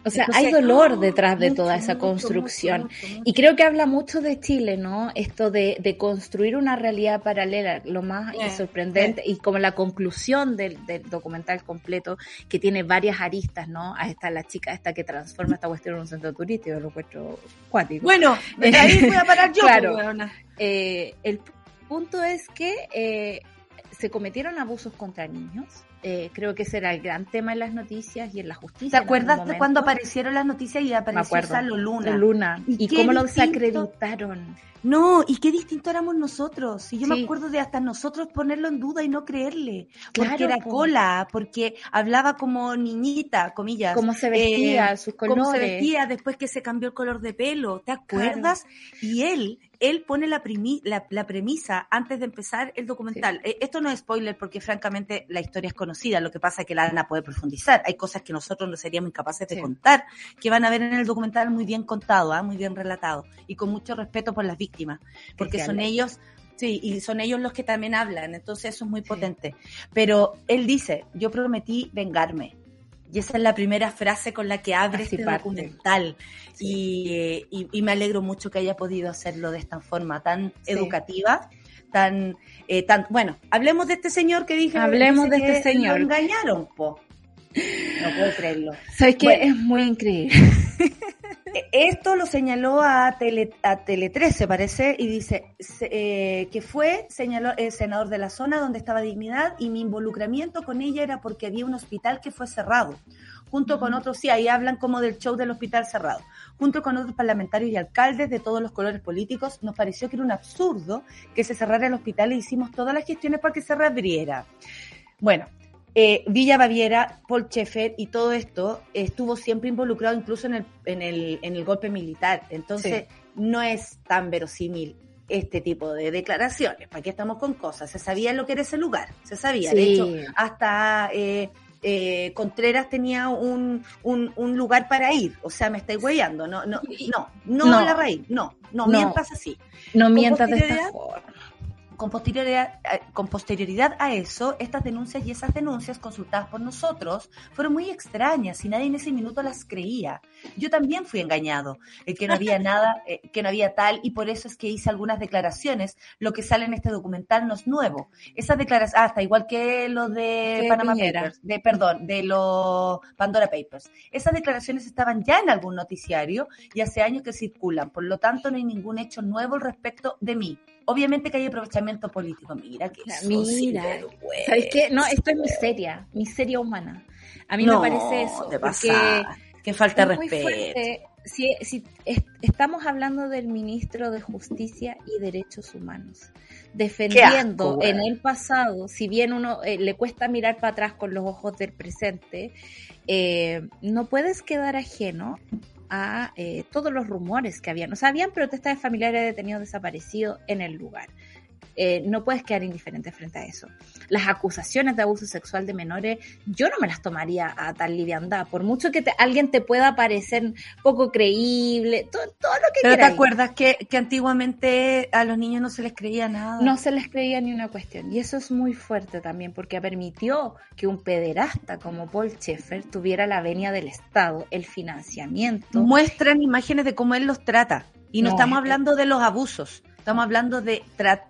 o sea, hay dolor detrás de toda esa construcción. y creo que habla mucho de Chile, ¿no? Esto de, construir una realidad paralela, lo más sorprendente y como la conclusión del, documental completo, que tiene varias aristas, ¿no? Ahí está la chica esta que transforma esta cuestión en un centro turístico, lo encuentro cuático. Bueno, ahí voy a parar yo. claro, pues, eh, el punto es que eh, se cometieron abusos contra niños eh, creo que ese era el gran tema en las noticias y en la justicia. ¿Te acuerdas de cuando aparecieron las noticias y apareció Salo Luna? Luna. ¿Y, cómo lo desacreditaron? No, y qué distinto éramos nosotros. Y yo me acuerdo de hasta nosotros ponerlo en duda y no creerle. Porque era cola, porque hablaba como niñita, comillas. Cómo se vestía, eh, sus colores. Cómo se vestía después que se cambió el color de pelo. ¿Te acuerdas? Y él él pone la, la, premisa antes de empezar el documental. Eh, esto no es spoiler porque francamente la historia es conocida, lo que pasa es que la Ana puede profundizar. Hay cosas que nosotros no seríamos incapaces de contar, que van a ver en el documental muy bien contado, ¿ah? muy bien relatado y con mucho respeto por las víctimas, porque son ellos Sí, y son ellos los que también hablan, entonces eso es muy potente. Pero él dice, yo prometí vengarme. Y esa es la primera frase con la que abre este documental. Y, me alegro mucho que haya podido hacerlo de esta forma tan educativa, tan, eh, tan... Bueno, hablemos de este señor que dije... Hablemos de este señor. Lo engañaron, po. No puedo creerlo. ¿Sabes qué? es muy increíble. E, esto lo señaló a Tele, a Tele 13, parece, y dice eh, que fue señaló, el senador de la zona donde estaba Dignidad y mi involucramiento con ella era porque había un hospital que fue cerrado, junto con otros, sí, ahí hablan como del show del hospital cerrado, junto con otros parlamentarios y alcaldes de todos los colores políticos, nos pareció que era un absurdo que se cerrara el hospital e hicimos todas las gestiones para que se reabriera. Bueno, eh, Villa Baviera, Paul Schaeffer y todo esto estuvo siempre involucrado incluso en el, en el, en el golpe militar. Entonces, no es tan verosímil este tipo de declaraciones. ¿Para qué estamos con cosas? Se sabía lo que era ese lugar, se sabía. De hecho, hasta eh, eh, Contreras tenía un, un, lugar para ir. O sea, me estáis huellando. No, no, no, no, la raíz. No, no, mientas así. No mientas de esta forma con posterioridad, eh, con posterioridad a eso, estas denuncias y esas denuncias consultadas por nosotros fueron muy extrañas y nadie en ese minuto las creía. Yo también fui engañado, el que no había nada, eh, que no había tal, y por eso es que hice algunas declaraciones. Lo que sale en este documental no es nuevo. Esas declaraciones, ah, hasta igual que lo de Panama Papers, de, perdón, de los Pandora Papers. Esas declaraciones estaban ya en algún noticiario y hace años que circulan. Por lo tanto, no hay ningún hecho nuevo al respecto de mí obviamente que hay aprovechamiento político. Mira que Mira, ¿sabes qué? No, esto es miseria, miseria humana. A mí me parece eso. porque que falta de respeto. Si, si estamos hablando del ministro de Justicia y Derechos Humanos, defendiendo en el pasado, si bien uno eh, le cuesta mirar para atrás con los ojos del presente, eh, no puedes quedar ajeno a eh, todos los rumores que habían. O sea, habían protestas de familiares de detenidos desaparecidos en el lugar. Eh, no puedes quedar indiferente frente a eso. Las acusaciones de abuso sexual de menores, yo no me las tomaría a tal liviandad, por mucho que alguien te pueda parecer poco creíble, todo, lo que Pero te acuerdas que, que, antiguamente a los niños no se les creía nada. No se les creía ni una cuestión. Y eso es muy fuerte también, porque permitió que un pederasta como Paul Schaeffer tuviera la venia del Estado, el financiamiento. Muestran imágenes de cómo él los trata. Y no, estamos hablando de los abusos, Estamos hablando de,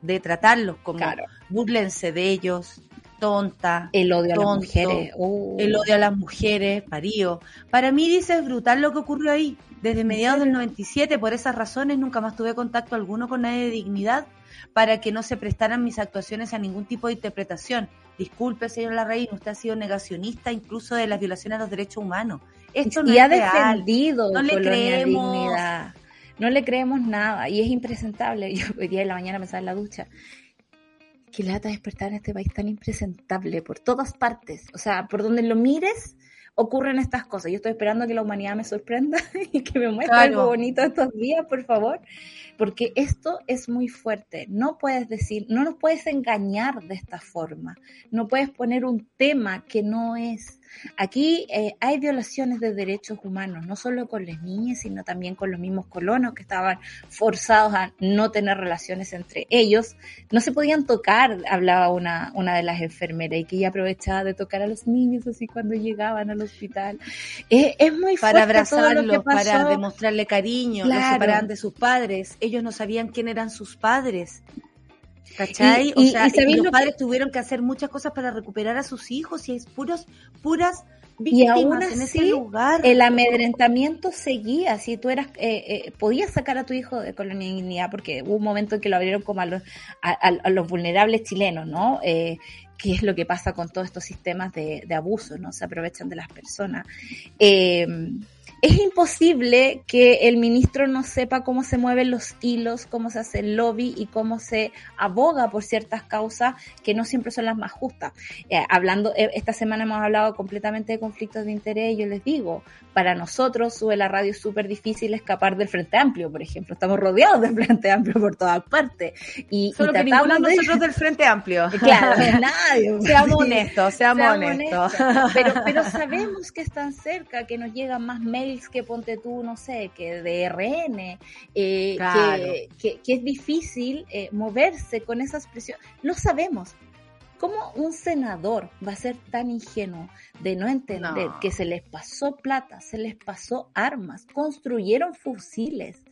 de tratarlos como burlense de ellos, tonta, el odio a las mujeres, uh. el odio a las mujeres, parío. Para mí dice es brutal lo que ocurrió ahí. Desde mediados del 97, por esas razones, nunca más tuve contacto alguno con nadie de dignidad para que no se prestaran mis actuaciones a ningún tipo de interpretación. Disculpe, señor Larraín, usted ha sido negacionista incluso de las violaciones a los derechos humanos. Esto no y ha defendido no le creemos. Dignidad no le creemos nada y es impresentable. Yo hoy día de la mañana pensaba en la ducha. Qué lata despertar en este país tan impresentable por todas partes. O sea, por donde lo mires, ocurren estas cosas. Yo estoy esperando que la humanidad me sorprenda y que me muestre algo bonito estos días, por favor. Porque esto es muy fuerte. No puedes decir, no nos puedes engañar de esta forma. No puedes poner un tema que no es. Aquí eh, hay violaciones de derechos humanos, no solo con las niñas, sino también con los mismos colonos que estaban forzados a no tener relaciones entre ellos. No se podían tocar, hablaba una, una de las enfermeras, y que ella aprovechaba de tocar a los niños así cuando llegaban al hospital. es muy Para abrazarlos, para demostrarle cariño, los separaban de sus padres. Ellos no sabían quién eran sus padres. ¿Cachai? o sea, los padres tuvieron que hacer muchas cosas para recuperar a sus hijos y es puros, puras víctimas en ese lugar. El amedrentamiento seguía, si tú eras, eh, eh, podías sacar a tu hijo de colonialidad, porque hubo un momento en que lo abrieron como a los, a, los vulnerables chilenos, ¿no? Eh, que es lo que pasa con todos estos sistemas de, de abuso, ¿no? Se aprovechan de las personas. Eh, es imposible que el ministro no sepa cómo se mueven los hilos, cómo se hace el lobby y cómo se aboga por ciertas causas que no siempre son las más justas. Eh, hablando, eh, esta semana hemos hablado completamente de conflictos de interés y yo les digo, para nosotros sube la radio súper difícil escapar del Frente Amplio, por ejemplo. Estamos rodeados del Frente Amplio por todas partes. Y, Solo que ninguno de nosotros del Frente Amplio. Claro, nadie. Seamos honestos, seamos, honestos. Pero, pero sabemos que están cerca, que nos llegan más que ponte tú, no sé, que de RN, eh, que, que, es difícil eh, moverse con esas presiones. Lo sabemos. ¿Cómo un senador va a ser tan ingenuo de no entender que se les pasó plata, se les pasó armas, construyeron fusiles?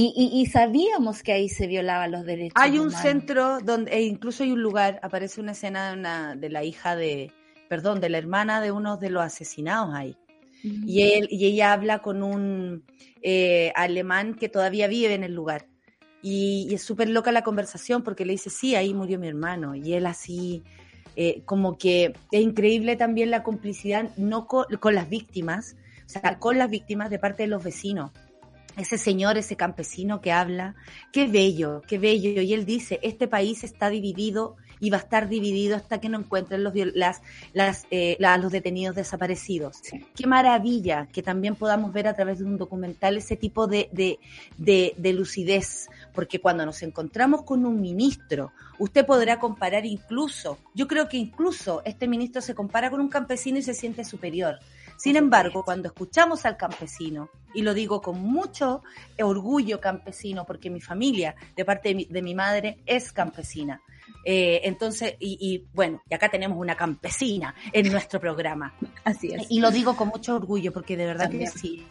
Y, sabíamos que ahí se violaban los derechos. Hay un centro donde, e incluso hay un lugar, aparece una escena de, una, de la hija de, perdón, de la hermana de uno de los asesinados ahí. Y, él, y ella habla con un eh, alemán que todavía vive en el lugar. Y, es súper loca la conversación porque le dice, sí, ahí murió mi hermano. Y él así, eh, como que es increíble también la complicidad, no con, con, las víctimas, o sea, con las víctimas de parte de los vecinos. Ese señor, ese campesino que habla, qué bello, qué bello. Y él dice, este país está dividido y va a estar dividido hasta que no encuentren los, las, las, eh, los detenidos desaparecidos. Qué maravilla que también podamos ver a través de un documental ese tipo de, de, de, de lucidez, porque cuando nos encontramos con un ministro, usted podrá comparar incluso, yo creo que incluso este ministro se compara con un campesino y se siente superior. Sin embargo, cuando escuchamos al campesino, y lo digo con mucho orgullo campesino, porque mi familia, de parte de mi, de mi madre, es campesina, eh, entonces, y, bueno, y acá tenemos una campesina en nuestro programa. Así es. Y lo digo con mucho orgullo porque de verdad que sí,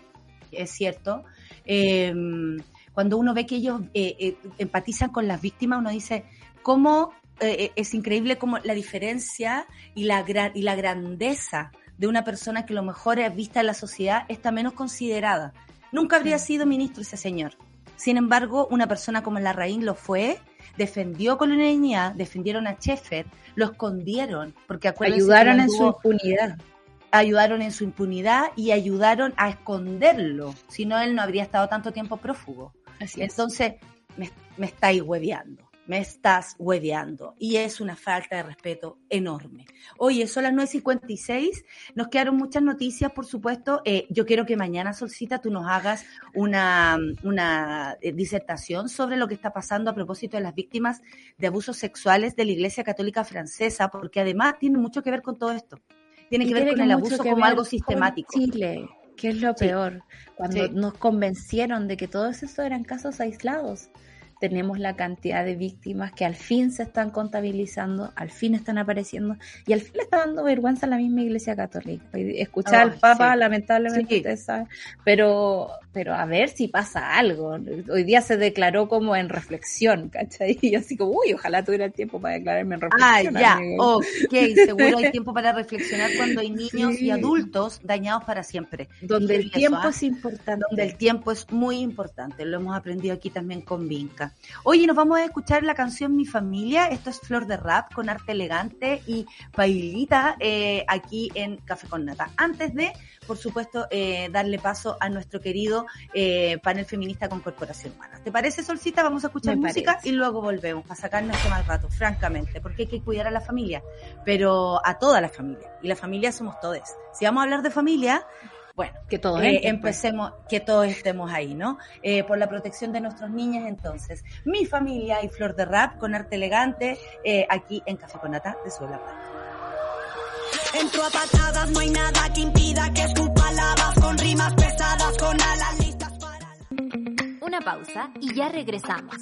es cierto. Em, cuando uno ve que ellos eh, eh, empatizan con las víctimas, uno dice, ¿cómo es increíble como la diferencia y la, y la grandeza de una persona que lo mejor es vista en la sociedad está menos considerada? Nunca habría sido ministro ese señor. Sin embargo, una persona como Larraín lo fue defendió colonialidad, defendieron a Sheffer, lo escondieron, porque ayudaron en su impunidad. Ayudaron en su impunidad y ayudaron a esconderlo, si no él no habría estado tanto tiempo prófugo. Entonces, me, me estáis hueveando me estás hueveando. Y es una falta de respeto enorme. Oye, son las 9.56, nos quedaron muchas noticias, por supuesto. Eh, yo quiero que mañana, Solcita, tú nos hagas una, una eh, disertación sobre lo que está pasando a propósito de las víctimas de abusos sexuales de la Iglesia Católica Francesa, porque además tiene mucho que ver con todo esto. Tiene que ver con el abuso como algo sistemático. Chile, que es lo peor, cuando nos convencieron de que todos estos eran casos aislados tenemos la cantidad de víctimas que al fin se están contabilizando, al fin están apareciendo y al fin le está dando vergüenza a la misma Iglesia Católica. Escuchar al Papa, lamentablemente, pero, pero a ver si pasa algo. Hoy día se declaró como en reflexión, ¿cachai? Y así como, uy, ojalá tuviera el tiempo para declararme en reflexión. Ah, ya, ok, seguro hay tiempo para reflexionar cuando hay niños y adultos dañados para siempre. Donde el tiempo ¿ah? es importante. Donde el tiempo es muy importante, lo hemos aprendido aquí también con Vinca. Oye, nos vamos a escuchar la canción Mi Familia. Esto es Flor de Rap con arte elegante y bailita eh, aquí en Café con Nata. Antes de, por supuesto, eh, darle paso a nuestro querido eh, panel feminista con Corporación Humana. ¿Te parece, Solcita? Vamos a escuchar música y luego volvemos para sacarnos este mal rato, francamente, porque hay que cuidar a la familia, pero a toda la familia. Y la familia somos todos. Si vamos a hablar de familia, bueno, que todos eh, pues. empecemos, que todos estemos ahí, ¿no? Eh, por la protección de nuestros niños, entonces. Mi familia y Flor de Rap con arte elegante eh, aquí en Café con Nata de Suela Entro a patadas, no hay nada que impida que sus palabras con rimas pesadas, con alas listas para... Una pausa y ya regresamos.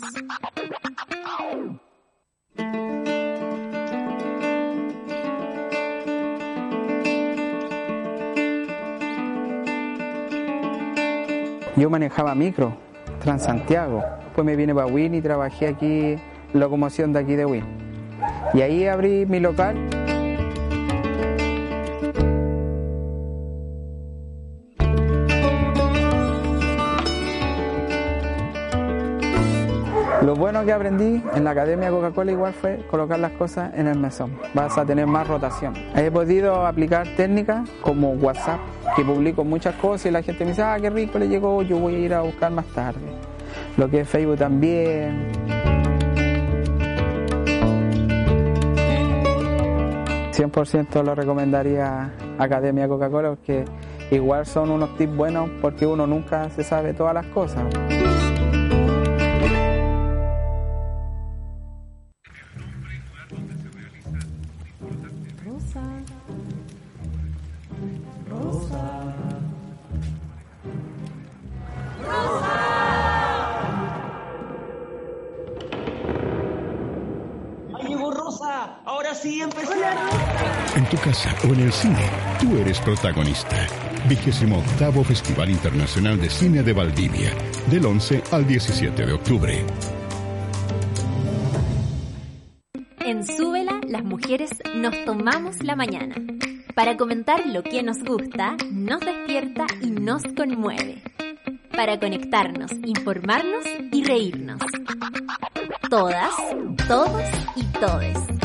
Yo manejaba micro, Transantiago. Después me vine para Win y trabajé aquí, locomoción de aquí de Win. Y ahí abrí mi local. Lo bueno que aprendí en la Academia Coca-Cola igual fue colocar las cosas en el mesón. Vas a tener más rotación. He podido aplicar técnicas como WhatsApp, porque publico muchas cosas y la gente me dice, ah, qué rico le llegó, yo voy a ir a buscar más tarde. Lo que es Facebook también. 100% lo recomendaría Academia Coca-Cola porque igual son unos tips buenos porque uno nunca se sabe todas las cosas. En tu casa o en el cine, tú eres protagonista. Vigésimo octavo Festival Internacional de Cine de Valdivia, del 11 al 17 de octubre. En Súbela, las mujeres nos tomamos la mañana para comentar lo que nos gusta, nos despierta y nos conmueve. Para conectarnos, informarnos y reírnos. Todas, todos y todes.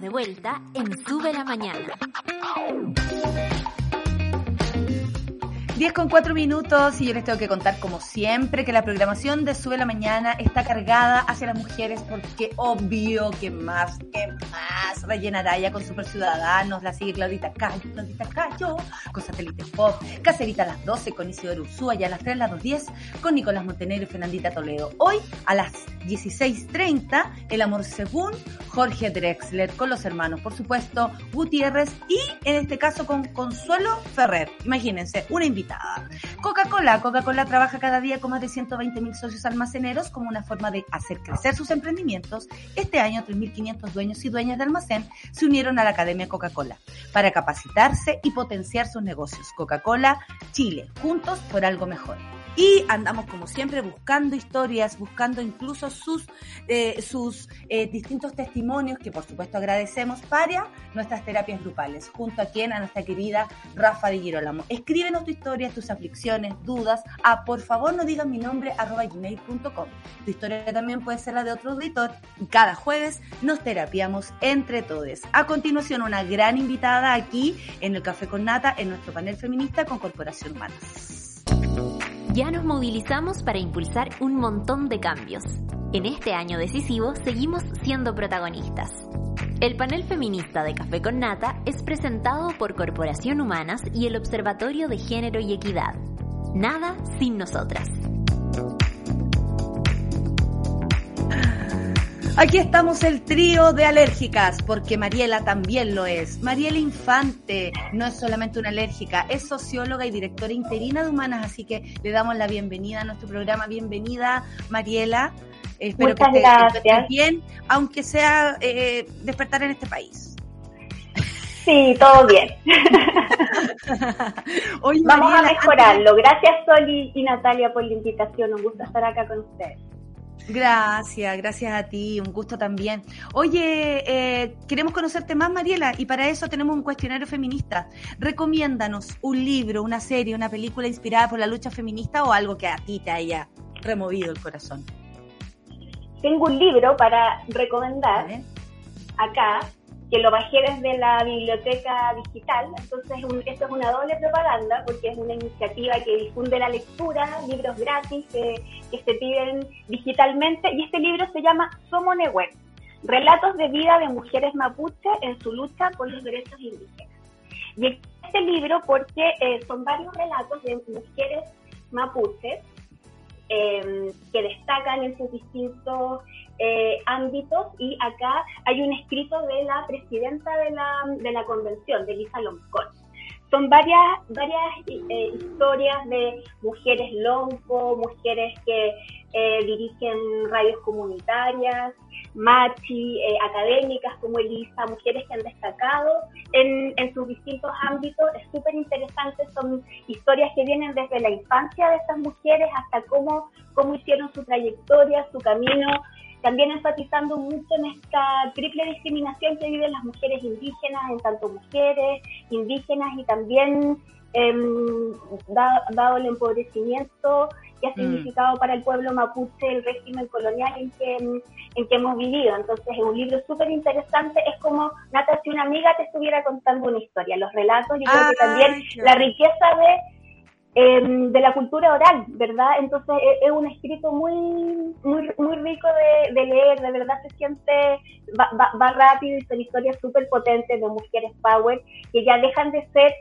De vuelta en Sube la Mañana. 10 con 4 minutos y yo les tengo que contar como siempre que la programación de Sube la Mañana está cargada hacia las mujeres porque obvio que más, que más rellenará ya con Super Ciudadanos, la sigue Claudita Cayo, Claudita Cayo, con Satélite Pop, Cacerita a las 12 con Isidoro Ursúa y a las 3 a las 2.10 con Nicolás Montenegro y Fernandita Toledo. Hoy a las 16.30 El Amor Según Jorge Drexler con los hermanos, por supuesto, Gutiérrez y en este caso con Consuelo Ferrer. Imagínense, una invitada. Coca-Cola. Coca-Cola trabaja cada día con más de 120 mil socios almaceneros como una forma de hacer crecer sus emprendimientos. Este año, 3.500 dueños y dueñas de almacén se unieron a la Academia Coca-Cola para capacitarse y potenciar sus negocios. Coca-Cola Chile, juntos por algo mejor. Y andamos como siempre buscando historias, buscando incluso sus, eh, sus eh, distintos testimonios, que por supuesto agradecemos, para nuestras terapias grupales, junto a quien, a nuestra querida Rafa de Girolamo. Escríbenos tu historia, tus aflicciones, dudas, a por favor no digan mi nombre, arroba gmail.com. Tu historia también puede ser la de otro auditor y cada jueves nos terapiamos entre todos. A continuación, una gran invitada aquí en el Café con Nata, en nuestro panel feminista con Corporación Humanas. Ya nos movilizamos para impulsar un montón de cambios. En este año decisivo seguimos siendo protagonistas. El panel feminista de Café con Nata es presentado por Corporación Humanas y el Observatorio de Género y Equidad. Nada sin nosotras. Aquí estamos el trío de alérgicas, porque Mariela también lo es. Mariela Infante no es solamente una alérgica, es socióloga y directora interina de Humanas, así que le damos la bienvenida a nuestro programa. Bienvenida, Mariela. Espero Muchas que estés gracias. bien, aunque sea eh, despertar en este país. Sí, todo bien. Oye, Vamos Mariela, a mejorarlo. Gracias, Sol y, y Natalia, por la invitación. Un gusto estar acá con ustedes. Gracias, gracias a ti, un gusto también. Oye, eh, queremos conocerte más, Mariela, y para eso tenemos un cuestionario feminista. Recomiéndanos un libro, una serie, una película inspirada por la lucha feminista o algo que a ti te haya removido el corazón. Tengo un libro para recomendar acá, que lo bajé desde la biblioteca digital. Entonces, esto es una doble propaganda porque es una iniciativa que difunde la lectura, libros gratis que, se piden digitalmente. Y este libro se llama Somo Nehuen, Relatos de vida de mujeres mapuche en su lucha por los derechos indígenas. Y este libro porque eh, son varios relatos de mujeres mapuches eh, que destacan en sus distintos eh, ámbitos y acá hay un escrito de la presidenta de la, de la convención, de Lisa Lomcón, son varias, varias eh, historias de mujeres lonco, mujeres que eh, dirigen radios comunitarias, machi, eh, académicas como Elisa, mujeres que han destacado en, en sus distintos ámbitos. Es súper interesante, son historias que vienen desde la infancia de estas mujeres hasta cómo, cómo hicieron su trayectoria, su camino, también enfatizando mucho en esta triple discriminación que viven las mujeres indígenas, en tanto mujeres, indígenas y también em, dado, el empobrecimiento que ha mm. significado para el pueblo mapuche el régimen colonial en que, en que hemos vivido. Entonces es un libro súper interesante, es como, Nata, si una amiga te estuviera contando una historia, los relatos, yo creo que también la riqueza de Em, de la cultura oral, ¿verdad? Entonces e, es, un escrito muy, muy, muy rico de, leer, de verdad se siente, va, va rápido y son historias súper potentes de mujeres power que ya dejan de ser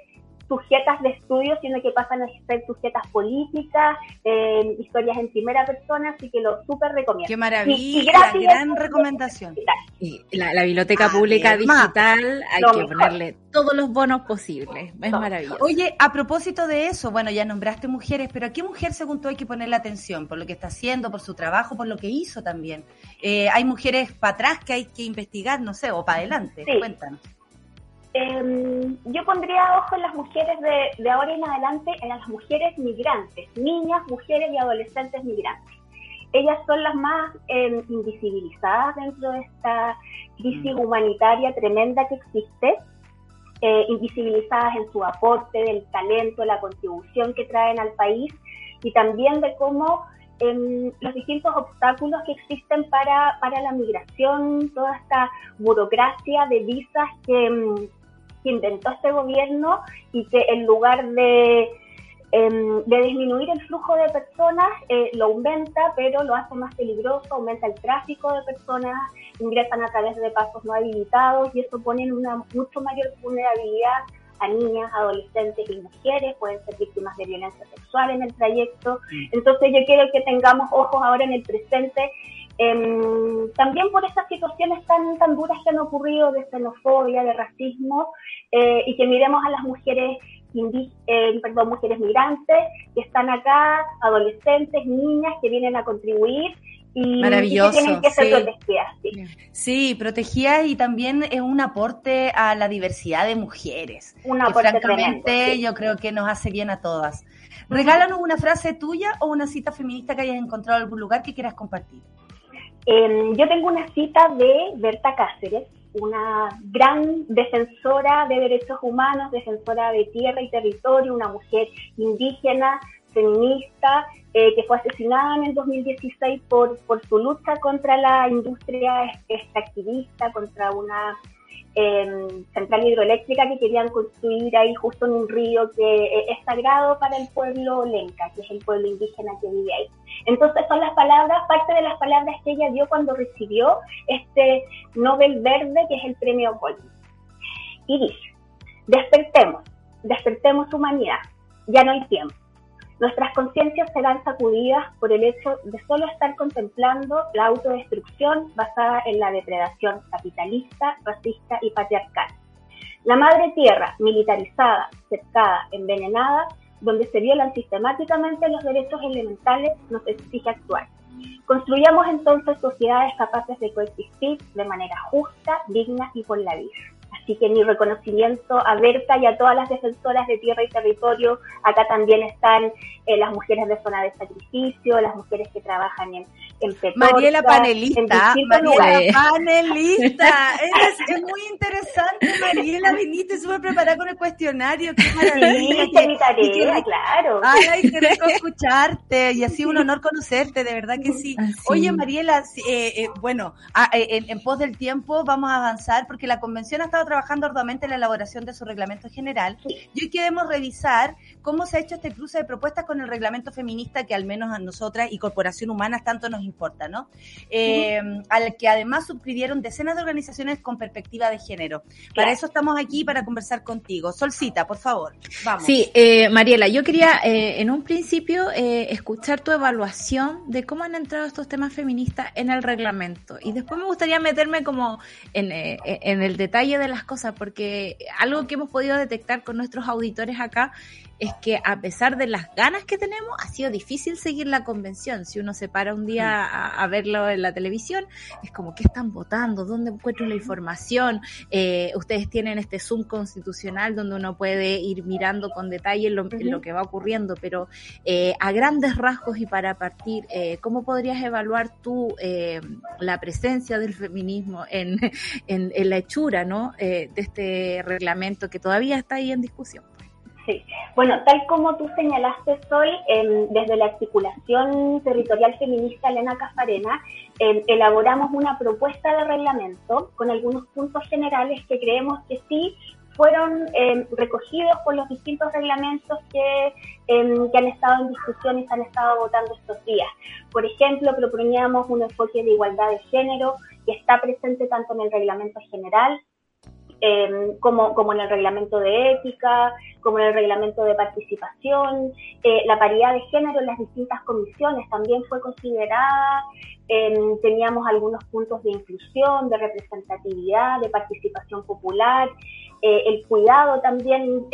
sujetas de estudio, sino que pasan a ser sujetas políticas, eh, historias en primera persona, así que lo súper recomiendo. Qué maravilla, gran recomendación. Y la, biblioteca pública digital, hay que ponerle todos los bonos posibles, es maravilloso. Oye, a propósito de eso, bueno, ya nombraste mujeres, pero ¿a qué mujer según tú hay que ponerle atención? Por lo que está haciendo, por su trabajo, por lo que hizo también. Eh, hay mujeres para atrás que hay que investigar, no sé, o para adelante, cuéntanos. Eh, yo pondría ojo en las mujeres de, de, ahora en adelante, en las mujeres migrantes, niñas, mujeres y adolescentes migrantes. Ellas son las más eh, invisibilizadas dentro de esta crisis mm. humanitaria tremenda que existe, eh, invisibilizadas en su aporte, del talento, la contribución que traen al país y también de cómo em, los distintos obstáculos que existen para, para la migración, toda esta burocracia de visas que que inventó este gobierno y que en lugar de, em, de disminuir el flujo de personas, eh, lo aumenta, pero lo hace más peligroso, aumenta el tráfico de personas, ingresan a través de pasos no habilitados y eso pone en una mucho mayor vulnerabilidad a niñas, adolescentes y mujeres, pueden ser víctimas de violencia sexual en el trayecto. Entonces yo quiero que tengamos ojos ahora en el presente Em, también por estas situaciones tan, tan duras que han ocurrido de xenofobia, de racismo, eh, y que miremos a las mujeres eh, perdón, mujeres migrantes que están acá, adolescentes, niñas que vienen a contribuir y, Maravilloso, que tienen que ser protegidas. Sí. protegidas y también es un aporte a la diversidad de mujeres. Un aporte francamente yo creo que nos hace bien a todas. Regálanos una frase tuya o una cita feminista que hayas encontrado en algún lugar que quieras compartir. Em, yo tengo una cita de Berta Cáceres, una gran defensora de derechos humanos, defensora de tierra y territorio, una mujer indígena, feminista, eh, que fue asesinada en el 2016 por, por su lucha contra la industria extractivista, contra una eh, central hidroeléctrica que querían construir ahí justo en un río que eh, es sagrado para el pueblo lenca, que es el pueblo indígena que vive ahí. Entonces son las palabras, parte de las palabras que ella dio cuando recibió este Nobel Verde, que es el premio Goldman. Y dice, despertemos, despertemos humanidad, ya no hay tiempo. Nuestras conciencias serán sacudidas por el hecho de solo estar contemplando la autodestrucción basada en la depredación capitalista, racista y patriarcal. La madre tierra, militarizada, cercada, envenenada, donde se violan sistemáticamente los derechos elementales, nos exige actuar. Construyamos entonces sociedades capaces de coexistir de manera justa, digna y por la vida. Así que mi reconocimiento a Berta y a todas las defensoras de tierra y territorio. Acá también están eh, las mujeres de zona de sacrificio, las mujeres que trabajan en, en Mariela panelista, Mariela panelista. es, muy interesante, Mariela, viniste súper preparada con el cuestionario. Qué maravilla. Sí, mi tarea, claro. Ay, qué rico escucharte y así un honor conocerte, de verdad que sí. Oye, Mariela, eh, eh, bueno, ah, en, en pos del tiempo vamos a avanzar porque la convención ha estado trabajando arduamente en la elaboración de su reglamento general y hoy queremos revisar cómo se ha hecho este cruce de propuestas con el reglamento feminista que al menos a nosotras y Corporación Humana tanto nos importa, ¿no? Eh, al que además suscribieron decenas de organizaciones con perspectiva de género. Para eso estamos aquí, para conversar contigo. Solcita, por favor, vamos. Sí, eh, Mariela, yo quería eh, en un principio eh, escuchar tu evaluación de cómo han entrado estos temas feministas en el reglamento. Y después me gustaría meterme como en, eh, en el detalle de las porque algo que hemos podido detectar con nuestros auditores acá es que a pesar de las ganas que tenemos, ha sido difícil seguir la convención. Si uno se para un día a, a verlo en la televisión, es como, ¿qué están votando? ¿Dónde encuentro la información? Eh, ustedes tienen este Zoom constitucional donde uno puede ir mirando con detalle lo, lo que va ocurriendo, pero eh, a grandes rasgos y para partir, eh, ¿cómo podrías evaluar tú eh, la presencia del feminismo en, en, en la hechura ¿no? Eh, de este reglamento que todavía está ahí en discusión? Sí, bueno, tal como tú señalaste, Sol, eh, desde la articulación territorial feminista Elena Cafarena, eh, elaboramos una propuesta de reglamento con algunos puntos generales que creemos que sí fueron eh, recogidos por los distintos reglamentos que, que, han estado en discusión y se han estado votando estos días. Por ejemplo, proponíamos un enfoque de igualdad de género que está presente tanto en el reglamento general eh, como, como, en el reglamento de ética, como en el reglamento de participación. Eh, la paridad de género en las distintas comisiones también fue considerada. Eh, teníamos algunos puntos de inclusión, de representatividad, de participación popular. el cuidado también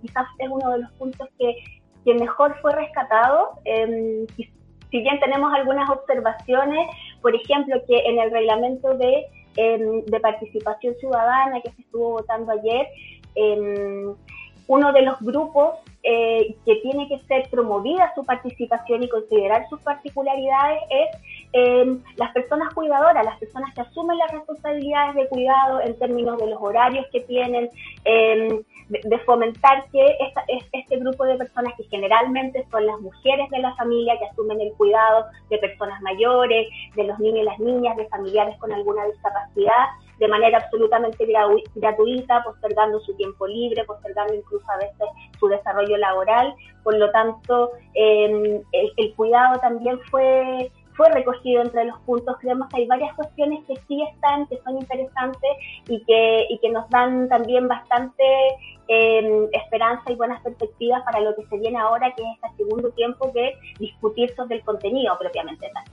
quizás es uno de los puntos que, que mejor fue rescatado. si bien tenemos algunas observaciones, por ejemplo, que en el reglamento de eh, de participación ciudadana que se estuvo votando ayer, eh, uno de los grupos eh, que tiene que ser promovida su participación y considerar sus particularidades es eh, las personas cuidadoras, las personas que asumen las responsabilidades de cuidado en términos de los horarios que tienen, eh, de, fomentar que esta, este grupo de personas que generalmente son las mujeres de la familia que asumen el cuidado de personas mayores, de los niños y las niñas, de familiares con alguna discapacidad, de manera absolutamente gratuita, postergando su tiempo libre, postergando incluso a veces su desarrollo laboral. Por lo tanto, eh, el, cuidado también fue fue recogido entre los puntos. Creemos que hay varias cuestiones que sí están, que son interesantes y que, y que nos dan también bastante eh, esperanza y buenas perspectivas para lo que se viene ahora, que es este segundo tiempo de discutir sobre el contenido propiamente tal.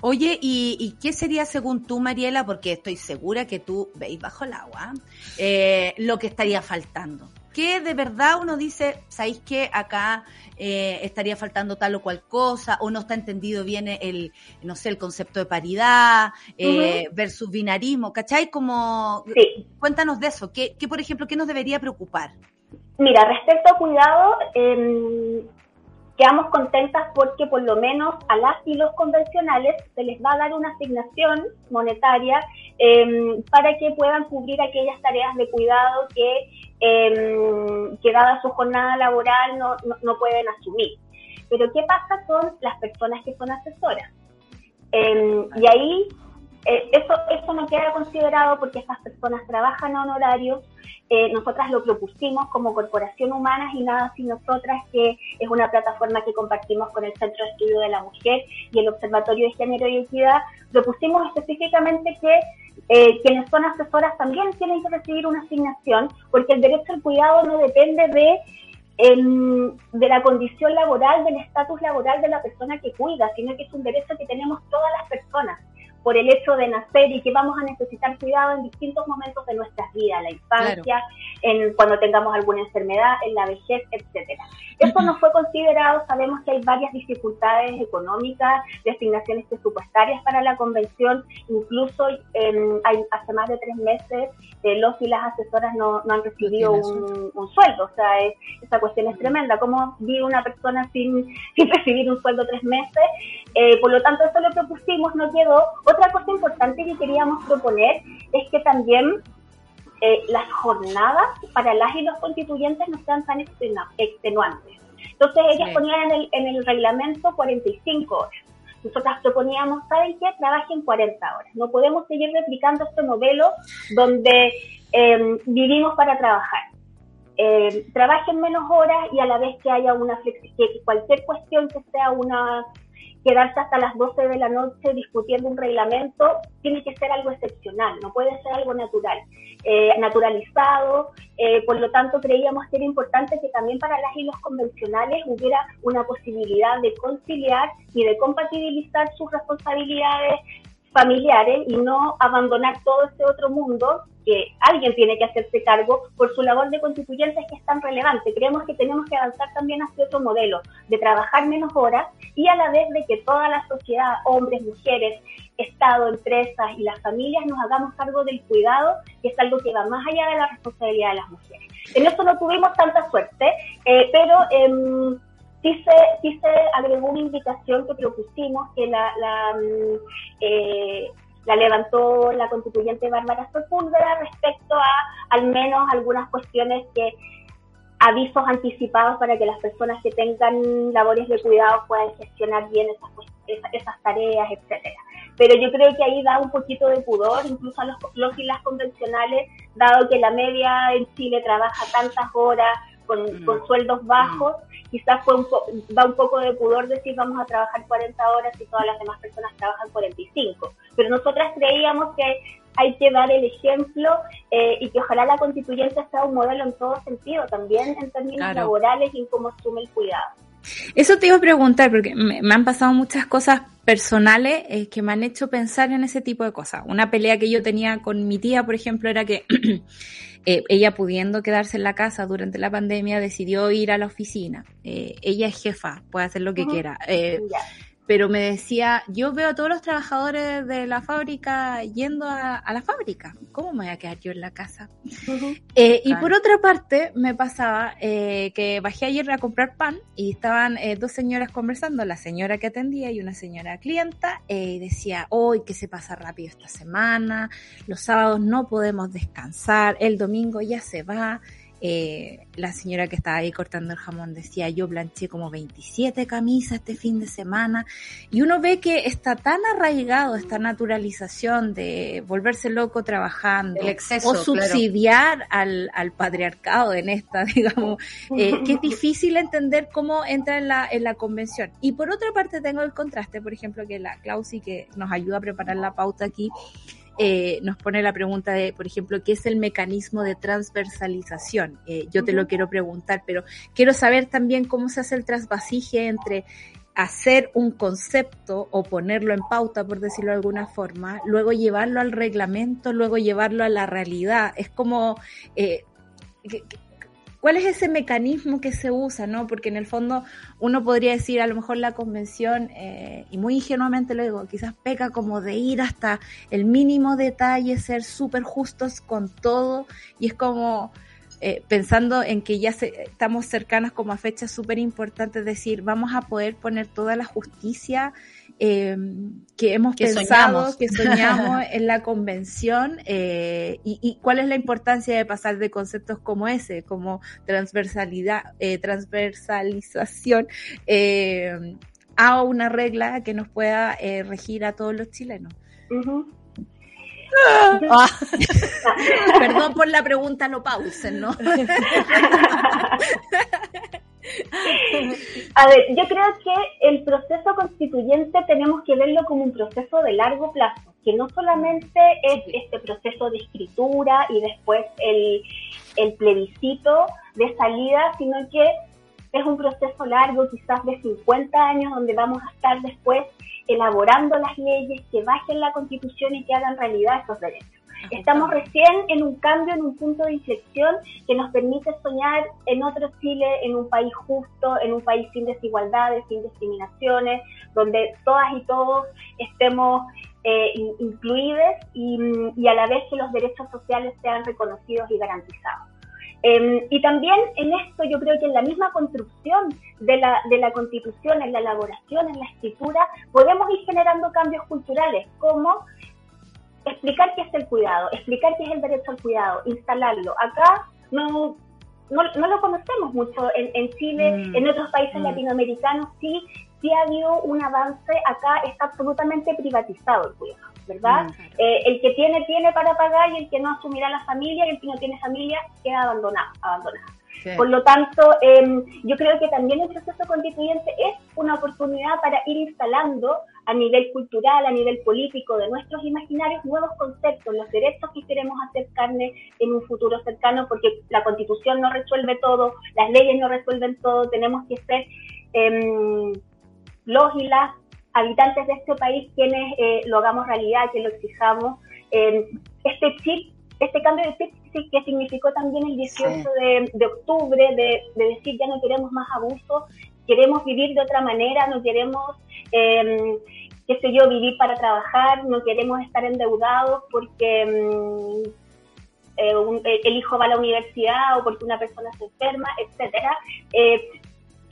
Oye, ¿y, ¿y, qué sería según tú, Mariela? Porque estoy segura que tú veis bajo el agua eh, lo que estaría faltando. ¿Qué de verdad uno dice, sabéis que acá eh, estaría faltando tal o cual cosa, o no está entendido bien el, no sé, el concepto de paridad eh, uh -huh. versus binarismo, ¿cachai? Como, sí. cuéntanos de eso, ¿Qué, ¿Qué, por ejemplo, qué nos debería preocupar? Mira, respecto a cuidado, eh, quedamos contentas porque por lo menos a las y los convencionales se les va a dar una asignación monetaria eh, para que puedan cubrir aquellas tareas de cuidado que, eh, que dada su jornada laboral no, no, no, pueden asumir. Pero ¿qué pasa con las personas que son asesoras? Eh, y ahí eso, eso no queda considerado porque estas personas trabajan a honorarios, eh, nosotras lo propusimos como Corporación Humanas y Nada Sin Nosotras, que es una plataforma que compartimos con el Centro de Estudio de la Mujer y el Observatorio de Género y Equidad, propusimos específicamente que eh, quienes son asesoras también tienen que recibir una asignación, porque el derecho al cuidado no depende de el, de la condición laboral, del estatus laboral de la persona que cuida, sino que es un derecho que tenemos todas las personas por el hecho de nacer y que vamos a necesitar cuidado en distintos momentos de nuestras vidas, la infancia, claro. en cuando tengamos alguna enfermedad, en la vejez, etcétera. Eso no fue considerado, sabemos que hay varias dificultades económicas, de asignaciones presupuestarias para la convención, incluso eh, hay, hace más de tres meses eh, los y las asesoras no, no han recibido un, un, sueldo, o sea, es, esa cuestión es tremenda, ¿cómo vive una persona sin, sin recibir un sueldo tres meses? Eh, por lo tanto, eso lo propusimos, no quedó. Otra cosa importante que queríamos proponer es que también eh, las jornadas para las y los constituyentes no sean tan extenuantes. Entonces ellas sí. ponían en el, en el reglamento 45 horas. Nosotras proponíamos, ¿saben qué? Trabajen 40 horas. No podemos seguir replicando este modelo donde eh, vivimos para trabajar. Eh, trabajen menos horas y a la vez que haya una que cualquier cuestión que sea una quedarse hasta las 12 de la noche discutiendo un reglamento tiene que ser algo excepcional, no puede ser algo natural, eh, naturalizado. Eh, por lo tanto, creíamos que era importante que también para las y los convencionales hubiera una posibilidad de conciliar y de compatibilizar sus responsabilidades familiares y no abandonar todo ese otro mundo que alguien tiene que hacerse cargo por su labor de constituyentes que es tan relevante. Creemos que tenemos que avanzar también hacia otro modelo de trabajar menos horas y a la vez de que toda la sociedad, hombres, mujeres, Estado, empresas y las familias nos hagamos cargo del cuidado, que es algo que va más allá de la responsabilidad de las mujeres. En eso no tuvimos tanta suerte, eh, pero... Eh, sí se, agregó una indicación que propusimos que la, la, mm, eh, la levantó la constituyente Bárbara Sepúlveda respecto a al menos algunas cuestiones que avisos anticipados para que las personas que tengan labores de cuidado puedan gestionar bien esas, esas, tareas, etcétera. Pero yo creo que ahí da un poquito de pudor, incluso a los, los y las convencionales, dado que la media en Chile trabaja tantas horas, con, mm. sueldos bajos, mm. Quizás fue un da un poco de pudor decir vamos a trabajar 40 horas y todas las demás personas trabajan 45. Pero nosotras creíamos que hay que dar el ejemplo eh, y que ojalá la constituyente sea un modelo en todo sentido, también en términos laborales y en cómo asume el cuidado. Eso te iba a preguntar, porque me, han pasado muchas cosas personales eh, que me han hecho pensar en ese tipo de cosas. Una pelea que yo tenía con mi tía, por ejemplo, era que eh, ella pudiendo quedarse en la casa durante la pandemia decidió ir a la oficina. Eh, ella es jefa, puede hacer lo que quiera pero me decía, yo veo a todos los trabajadores de la fábrica yendo a, la fábrica, ¿cómo me voy a quedar yo en la casa? Eh, y por otra parte, me pasaba eh, que bajé ayer a comprar pan y estaban eh, dos señoras conversando, la señora que atendía y una señora clienta, y decía, hoy que se pasa rápido esta semana, los sábados no podemos descansar, el domingo ya se va eh, la señora que estaba ahí cortando el jamón decía, yo planché como 27 camisas este fin de semana. Y uno ve que está tan arraigado esta naturalización de volverse loco trabajando o subsidiar al, patriarcado en esta, digamos, eh, que es difícil entender cómo entra en la, en la convención. Y por otra parte tengo el contraste, por ejemplo, que la Clausi que nos ayuda a preparar la pauta aquí, eh, nos pone la pregunta de, por ejemplo, ¿qué es el mecanismo de transversalización? Eh, yo te lo quiero preguntar, pero quiero saber también cómo se hace el trasvasije entre hacer un concepto o ponerlo en pauta, por decirlo de alguna forma, luego llevarlo al reglamento, luego llevarlo a la realidad. Es como, eh, ¿Cuál es ese mecanismo que se usa? ¿no? Porque en el fondo uno podría decir, a lo mejor la convención, eh, y muy ingenuamente lo digo, quizás peca como de ir hasta el mínimo detalle, ser súper justos con todo, y es como eh, pensando en que ya estamos cercanos como a fechas súper importantes, decir, vamos a poder poner toda la justicia eh, que hemos pensado, que soñamos en la convención eh, y, cuál es la importancia de pasar de conceptos como ese, como transversalidad, eh, transversalización, a una regla que nos pueda regir a todos los chilenos. Ah. Perdón por la pregunta, no pausen, ¿no? A ver, yo creo que el proceso constituyente tenemos que verlo como un proceso de largo plazo, que no solamente es este proceso de escritura y después el, el plebiscito de salida, sino que es un proceso largo, quizás de 50 años, donde vamos a estar después elaborando las leyes que bajen la constitución y que hagan realidad esos derechos. Estamos recién en un cambio, en un punto de inflexión que nos permite soñar en otro Chile, en un país justo, en un país sin desigualdades, sin discriminaciones, donde todas y todos estemos eh, incluidos y, a la vez que los derechos sociales sean reconocidos y garantizados. Em, y también en esto yo creo que en la misma construcción de la, de la constitución, en la elaboración, en la escritura, podemos ir generando cambios culturales, como explicar qué es el cuidado, explicar qué es el derecho al cuidado, instalarlo. Acá no, no, lo conocemos mucho en, en Chile, mm. en otros países mm. latinoamericanos sí, sí ha habido un avance, acá está absolutamente privatizado el cuidado. ¿verdad? Eh, el que tiene, tiene para pagar y el que no asumirá la familia y el que no tiene familia queda abandonado, abandonado. Por lo tanto, em, yo creo que también el proceso constituyente es una oportunidad para ir instalando a nivel cultural, a nivel político de nuestros imaginarios nuevos conceptos, los derechos que queremos hacer carne en un futuro cercano, porque la constitución no resuelve todo, las leyes no resuelven todo, tenemos que ser em, los y las habitantes de este país quienes eh, lo hagamos realidad, que lo exijamos. Em, este chip, este cambio de chip que significó también el 18 de, octubre, de, decir ya no queremos más abuso, queremos vivir de otra manera, no queremos, eh, qué sé yo, vivir para trabajar, no queremos estar endeudados porque em, eh, el hijo va a la universidad o porque una persona se enferma, etcétera. Eh,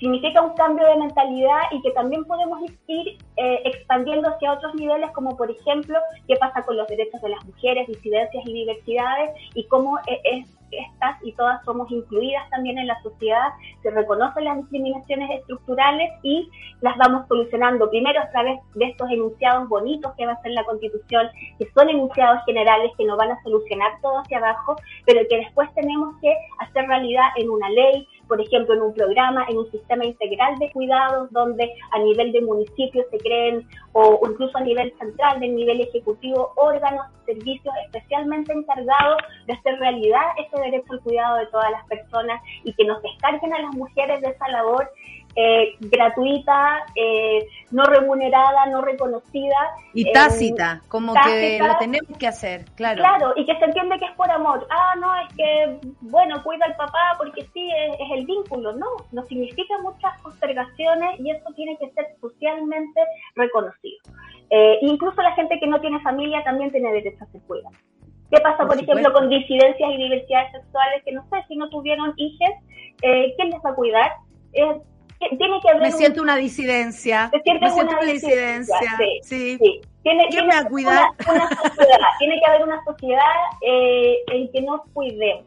significa un cambio de mentalidad y que también podemos ir eh, expandiendo hacia otros niveles, como por ejemplo, qué pasa con los derechos de las mujeres, disidencias y diversidades, y cómo e-, es, estas y todas somos incluidas también en la sociedad, se reconocen las discriminaciones estructurales y las vamos solucionando. Primero a través de estos enunciados bonitos que va a ser la Constitución, que son enunciados generales que no van a solucionar todo hacia abajo, pero que después tenemos que hacer realidad en una ley, por ejemplo, en un programa, en un sistema integral de cuidados, donde a nivel de municipio se creen, o, incluso a nivel central, del nivel ejecutivo, órganos, servicios especialmente encargados de hacer realidad ese derecho al cuidado de todas las personas y que nos descarguen a las mujeres de esa labor eh, gratuita, eh, no remunerada, no reconocida. Y tácita, como que lo tenemos que hacer, claro. Claro, y que se entiende que es por amor. Ah, no, es que, bueno, cuida al papá porque sí, es, el vínculo. No, no significa muchas postergaciones y eso tiene que ser socialmente reconocido. Eh, incluso la gente que no tiene familia también tiene derecho a ser cuidado. ¿Qué pasa, por, ejemplo, con disidencias y diversidades sexuales que no sé, si no tuvieron hijos, ¿quién les va a cuidar? Tiene que haber me siento una disidencia. me siento una, disidencia. Sí. sí. Tiene, ¿Quién me va a cuidar? tiene que haber una sociedad eh, en que nos cuidemos.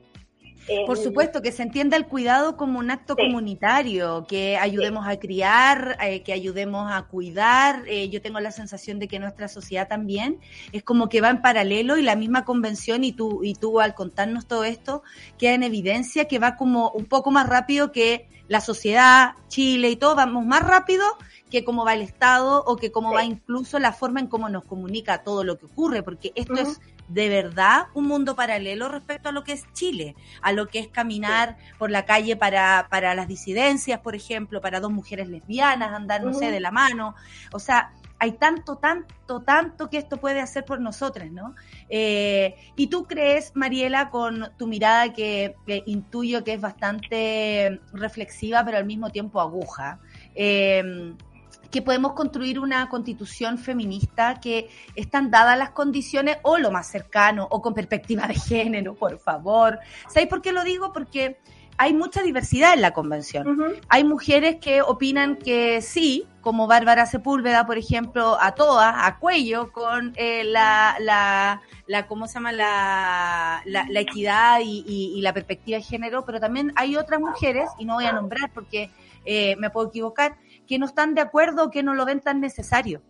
Por supuesto, que se entienda el cuidado como un acto comunitario, que ayudemos a criar, eh, que ayudemos a cuidar. Eh, yo tengo la sensación de que nuestra sociedad también es como que va en paralelo y la misma convención y tú, y tú al contarnos todo esto queda en evidencia que va como un poco más rápido que la sociedad, Chile y todo, vamos más rápido que cómo va el Estado o que cómo va incluso la forma en cómo nos comunica todo lo que ocurre, porque esto es de verdad un mundo paralelo respecto a lo que es Chile, a lo que es caminar por la calle para, para las disidencias, por ejemplo, para dos mujeres lesbianas, andar, no sé, de la mano. O sea, hay tanto, tanto, tanto que esto puede hacer por nosotras, ¿no? Eh, y tú crees, Mariela, con tu mirada que, intuyo que es bastante reflexiva, pero al mismo tiempo aguja, eh, que podemos construir una constitución feminista que están dadas las condiciones o lo más cercano o con perspectiva de género, por favor. ¿Sabéis por qué lo digo? Porque hay mucha diversidad en la convención. Hay mujeres que opinan que sí, como Bárbara Sepúlveda, por ejemplo, a todas, a cuello, con eh, la, la, la, ¿cómo se llama? La, la, equidad y, la perspectiva de género, pero también hay otras mujeres, y no voy a nombrar porque eh, me puedo equivocar, que no están de acuerdo o que no lo ven tan necesario.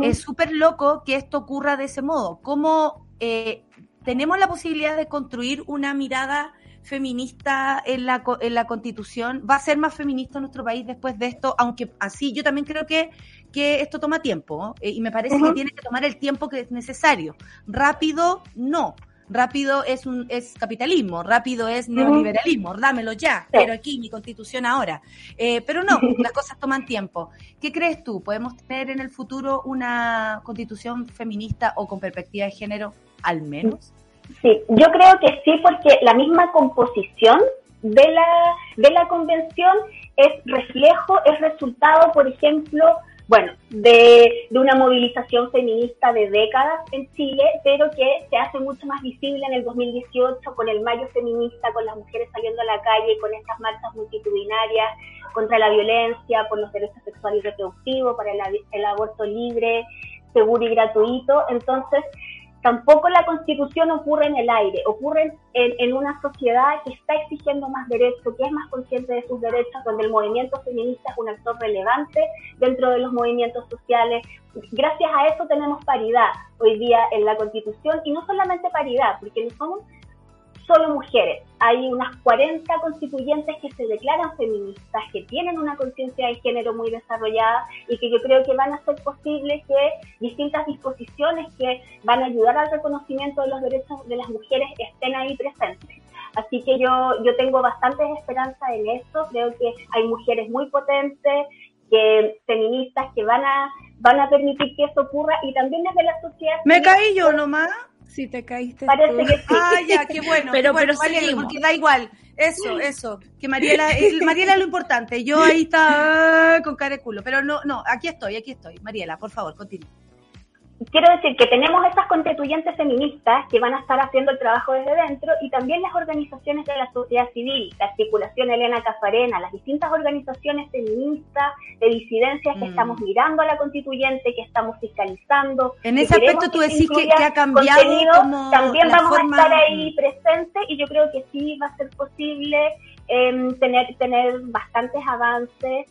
Es súper loco que esto ocurra de ese modo. ¿Cómo eh, tenemos la posibilidad de construir una mirada feminista en la, en la constitución? ¿Va a ser más feminista nuestro país después de esto? Aunque así, yo también creo que, que esto toma tiempo ¿eh? y me parece que tiene que tomar el tiempo que es necesario. Rápido, no rápido es un es capitalismo, rápido es neoliberalismo, dámelo ya, pero aquí mi constitución ahora. Eh, pero no, las cosas toman tiempo. ¿Qué crees tú? ¿Podemos tener en el futuro una constitución feminista o con perspectiva de género al menos? Sí, yo creo que sí, porque la misma composición de la, de la convención es reflejo, es resultado, por ejemplo, bueno, de, una movilización feminista de décadas en Chile, pero que se hace mucho más visible en el 2018 con el Mayo Feminista, con las mujeres saliendo a la calle, con estas marchas multitudinarias contra la violencia, por los derechos sexuales y reproductivos, para el aborto libre, seguro y gratuito. Entonces, Tampoco la constitución ocurre en el aire, ocurre en, una sociedad que está exigiendo más derechos, que es más consciente de sus derechos, donde el movimiento feminista es un actor relevante dentro de los movimientos sociales. Gracias a eso tenemos paridad hoy día en la constitución y no solamente paridad, porque no somos solo mujeres. Hay unas 40 constituyentes que se declaran feministas, que tienen una conciencia de género muy desarrollada y que yo creo que van a hacer posible que distintas disposiciones que van a ayudar al reconocimiento de los derechos de las mujeres estén ahí presentes. Así que yo, yo tengo bastantes esperanzas en esto. Creo que hay mujeres muy potentes, que feministas que van a van a permitir que eso ocurra y también desde la sociedad. Me caí yo nomás. Si te caíste. Parece tú. que sí. Ah, ya, qué bueno. Pero- qué bueno, pero Mariela, seguimos. porque da igual. Eso, eso. Que Mariela, el- Mariela es lo importante. Yo ahí está ah, con cara de culo. Pero no, no, aquí estoy, aquí estoy. Mariela, por favor, continúa. Quiero decir que tenemos estas constituyentes feministas que van a estar haciendo el trabajo desde dentro y también las organizaciones de la sociedad civil, la articulación Elena Cafarena, las distintas organizaciones feministas de disidencias que Mm. estamos mirando a la constituyente, que estamos fiscalizando. En ese aspecto tú decís que- ha cambiado como también la vamos forma- a estar ahí presentes y yo creo que sí va a ser posible em, tener, tener bastantes avances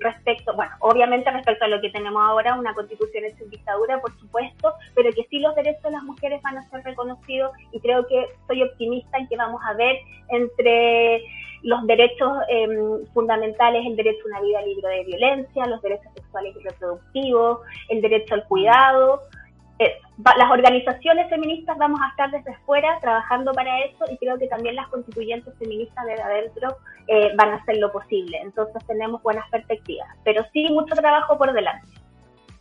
respecto, bueno, obviamente respecto a lo que tenemos ahora, una constitución hecha en dictadura, por supuesto, pero que sí los derechos de las mujeres van a ser reconocidos y creo que soy optimista en que vamos a ver entre los derechos em, fundamentales, el derecho a una vida libre de violencia, los derechos sexuales y reproductivos, el derecho al cuidado. Eh, las organizaciones feministas vamos a estar desde fuera trabajando para eso y creo que también las constituyentes feministas desde adentro eh, van a hacer lo posible. Entonces tenemos buenas perspectivas, pero sí mucho trabajo por delante.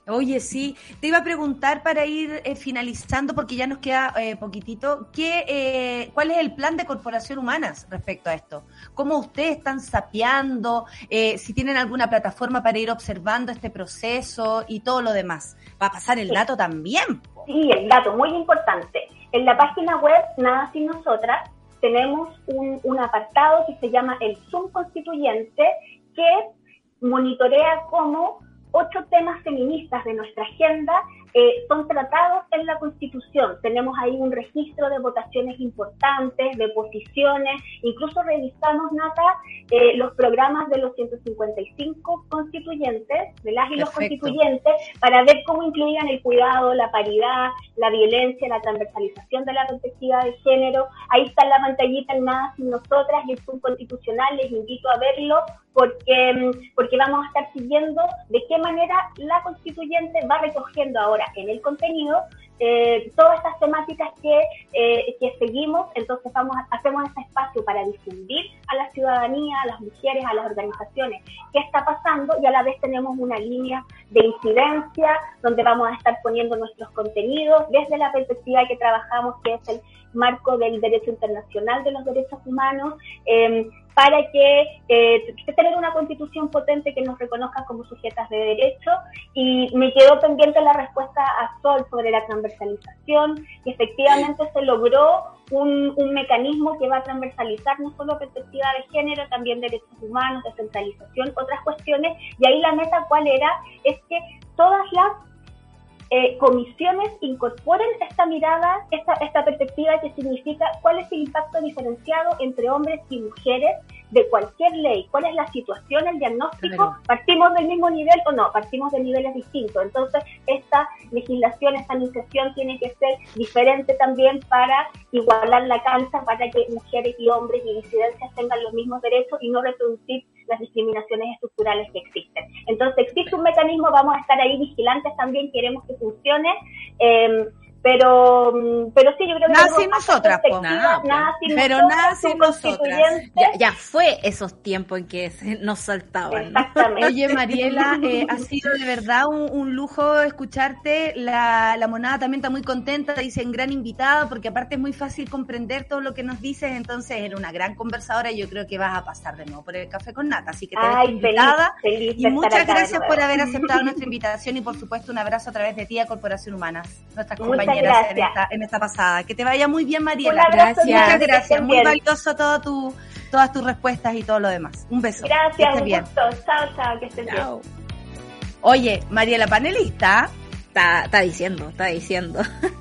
Oye, sí, te iba a preguntar para ir eh, finalizando, porque ya nos queda eh, poquitito, ¿qué, eh, ¿cuál es el plan de Corporación Humanas respecto a esto? ¿Cómo ustedes están sapeando? Eh, si tienen alguna plataforma para ir observando este proceso y todo lo demás. Va a pasar el dato también. Sí, el dato muy importante. En la página web Nada Sin Nosotras tenemos un, un apartado que se llama el Zoom Constituyente que monitorea cómo ocho temas feministas de nuestra agenda eh, son tratados en la Constitución. Tenemos ahí un registro de votaciones importantes, de posiciones, incluso revisamos, Nata, eh, los programas de los 155 constituyentes, de las y los Perfecto. constituyentes, para ver cómo incluían el cuidado, la paridad, la violencia, la transversalización de la perspectiva de género. Ahí está en la pantallita el Nada Sin Nosotras y el Zoom Constitucional, les invito a verlo porque, mm, porque vamos a estar siguiendo de qué manera la constituyente va recogiendo ahora en el contenido eh, todas estas temáticas que, eh, que seguimos, entonces vamos hacemos ese espacio para difundir a la ciudadanía, a las mujeres, a las organizaciones qué está pasando y a la vez tenemos una línea de incidencia donde vamos a estar poniendo nuestros contenidos desde la perspectiva que trabajamos, que es el marco del derecho internacional de los derechos humanos, eh, para que eh, tener una constitución potente que nos reconozca como sujetas de derecho. Y me quedó pendiente la respuesta a Sol sobre la transversalización, y efectivamente se logró un, un mecanismo que va a transversalizar no solo perspectiva de género, también derechos humanos, descentralización, otras cuestiones, y ahí la meta cuál era, es que todas las eh, comisiones incorporen esta mirada, esta, esta perspectiva que significa cuál es el impacto diferenciado entre hombres y mujeres de cualquier ley, cuál es la situación, el diagnóstico, Claro. partimos del mismo nivel o no, partimos de niveles distintos. Entonces, esta legislación, esta administración tiene que ser diferente también para igualar la cancha, para que mujeres y hombres y disidencias tengan los mismos derechos y no reproducir las discriminaciones estructurales que existen. Entonces, existe un mecanismo, vamos a estar ahí vigilantes también, queremos que funcione. eh, pero, mm, pero sí, yo creo que Nada sin nosotras, Nada, sin Pero nosotras, nada sin nosotras. Ya, ya fue esos tiempos en que se- nos saltaban. Exactamente. Oye, Mariela, eh, ha sido de verdad un, un lujo escucharte. La, la monada también está muy contenta, dicen gran invitada, porque aparte es muy fácil comprender todo lo que nos dices. Entonces, era una gran conversadora y yo creo que vas a pasar de nuevo por el café con nata. Así que te Ay, feliz, invitada. feliz Y muchas gracias por haber aceptado nuestra invitación y por supuesto un abrazo a través de ti a Corporación Humanas, nuestras Muchas compañeras en esta, en esta pasada. Que te vaya muy bien, Mariela. Muchas Gracias. Muy valioso todo tu, todas tus respuestas y todo lo demás. Un beso. Gracias, estés un bien. gusto. Chao, chao, que estén bien. Oye, Mariela, panelista. Está, está diciendo, está diciendo.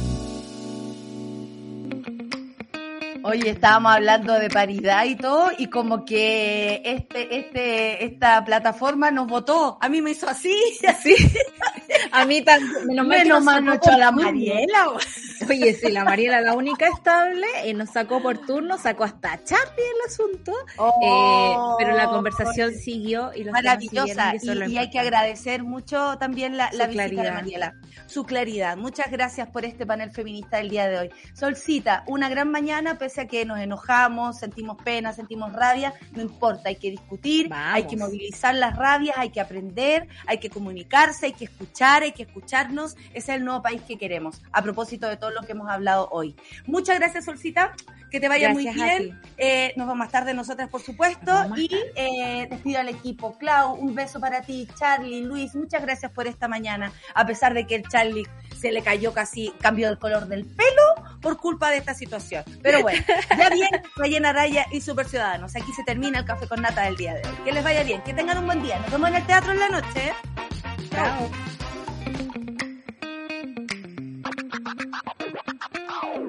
Oye, estábamos hablando de paridad y todo, y como que este, este, esta plataforma nos votó. A mí me hizo así, así. A mí también, menos menos mal a la Mariela. Oye, sí, la Mariela, la única estable, eh, nos sacó por turno, sacó hasta Charlie el asunto, eh, pero la conversación siguió y los Maravillosa, y, y hay que agradecer mucho también la, la visita de Mariela, su claridad. Muchas gracias por este panel feminista del día de hoy. Solcita, una gran mañana, pese a que nos enojamos, sentimos pena, sentimos rabia, no importa, hay que discutir, hay que movilizar las rabias, hay que aprender, hay que comunicarse, hay que escuchar, hay que escucharnos. Ese es el nuevo país que queremos, a propósito de todo lo que hemos hablado hoy. Muchas gracias, Solcita, que te vaya muy bien. Eh, nos vamos más tarde nosotras, por supuesto, y eh, despido al equipo. Clau, un beso para ti, Charlie, Luis, muchas gracias por esta mañana, a pesar de que el Charlie se le cayó casi, cambió el color del pelo por culpa de esta situación. Pero bueno, ya bien, Rayena Araya y Super Ciudadanos. Aquí se termina el café con nata del día de hoy. Que les vaya bien, que tengan un buen día. Nos vemos en el teatro en la noche. Chao.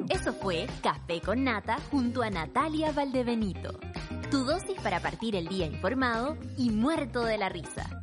Eso fue Café con Nata junto a Natalia Valdebenito. Tu dosis para partir el día informado y muerto de la risa.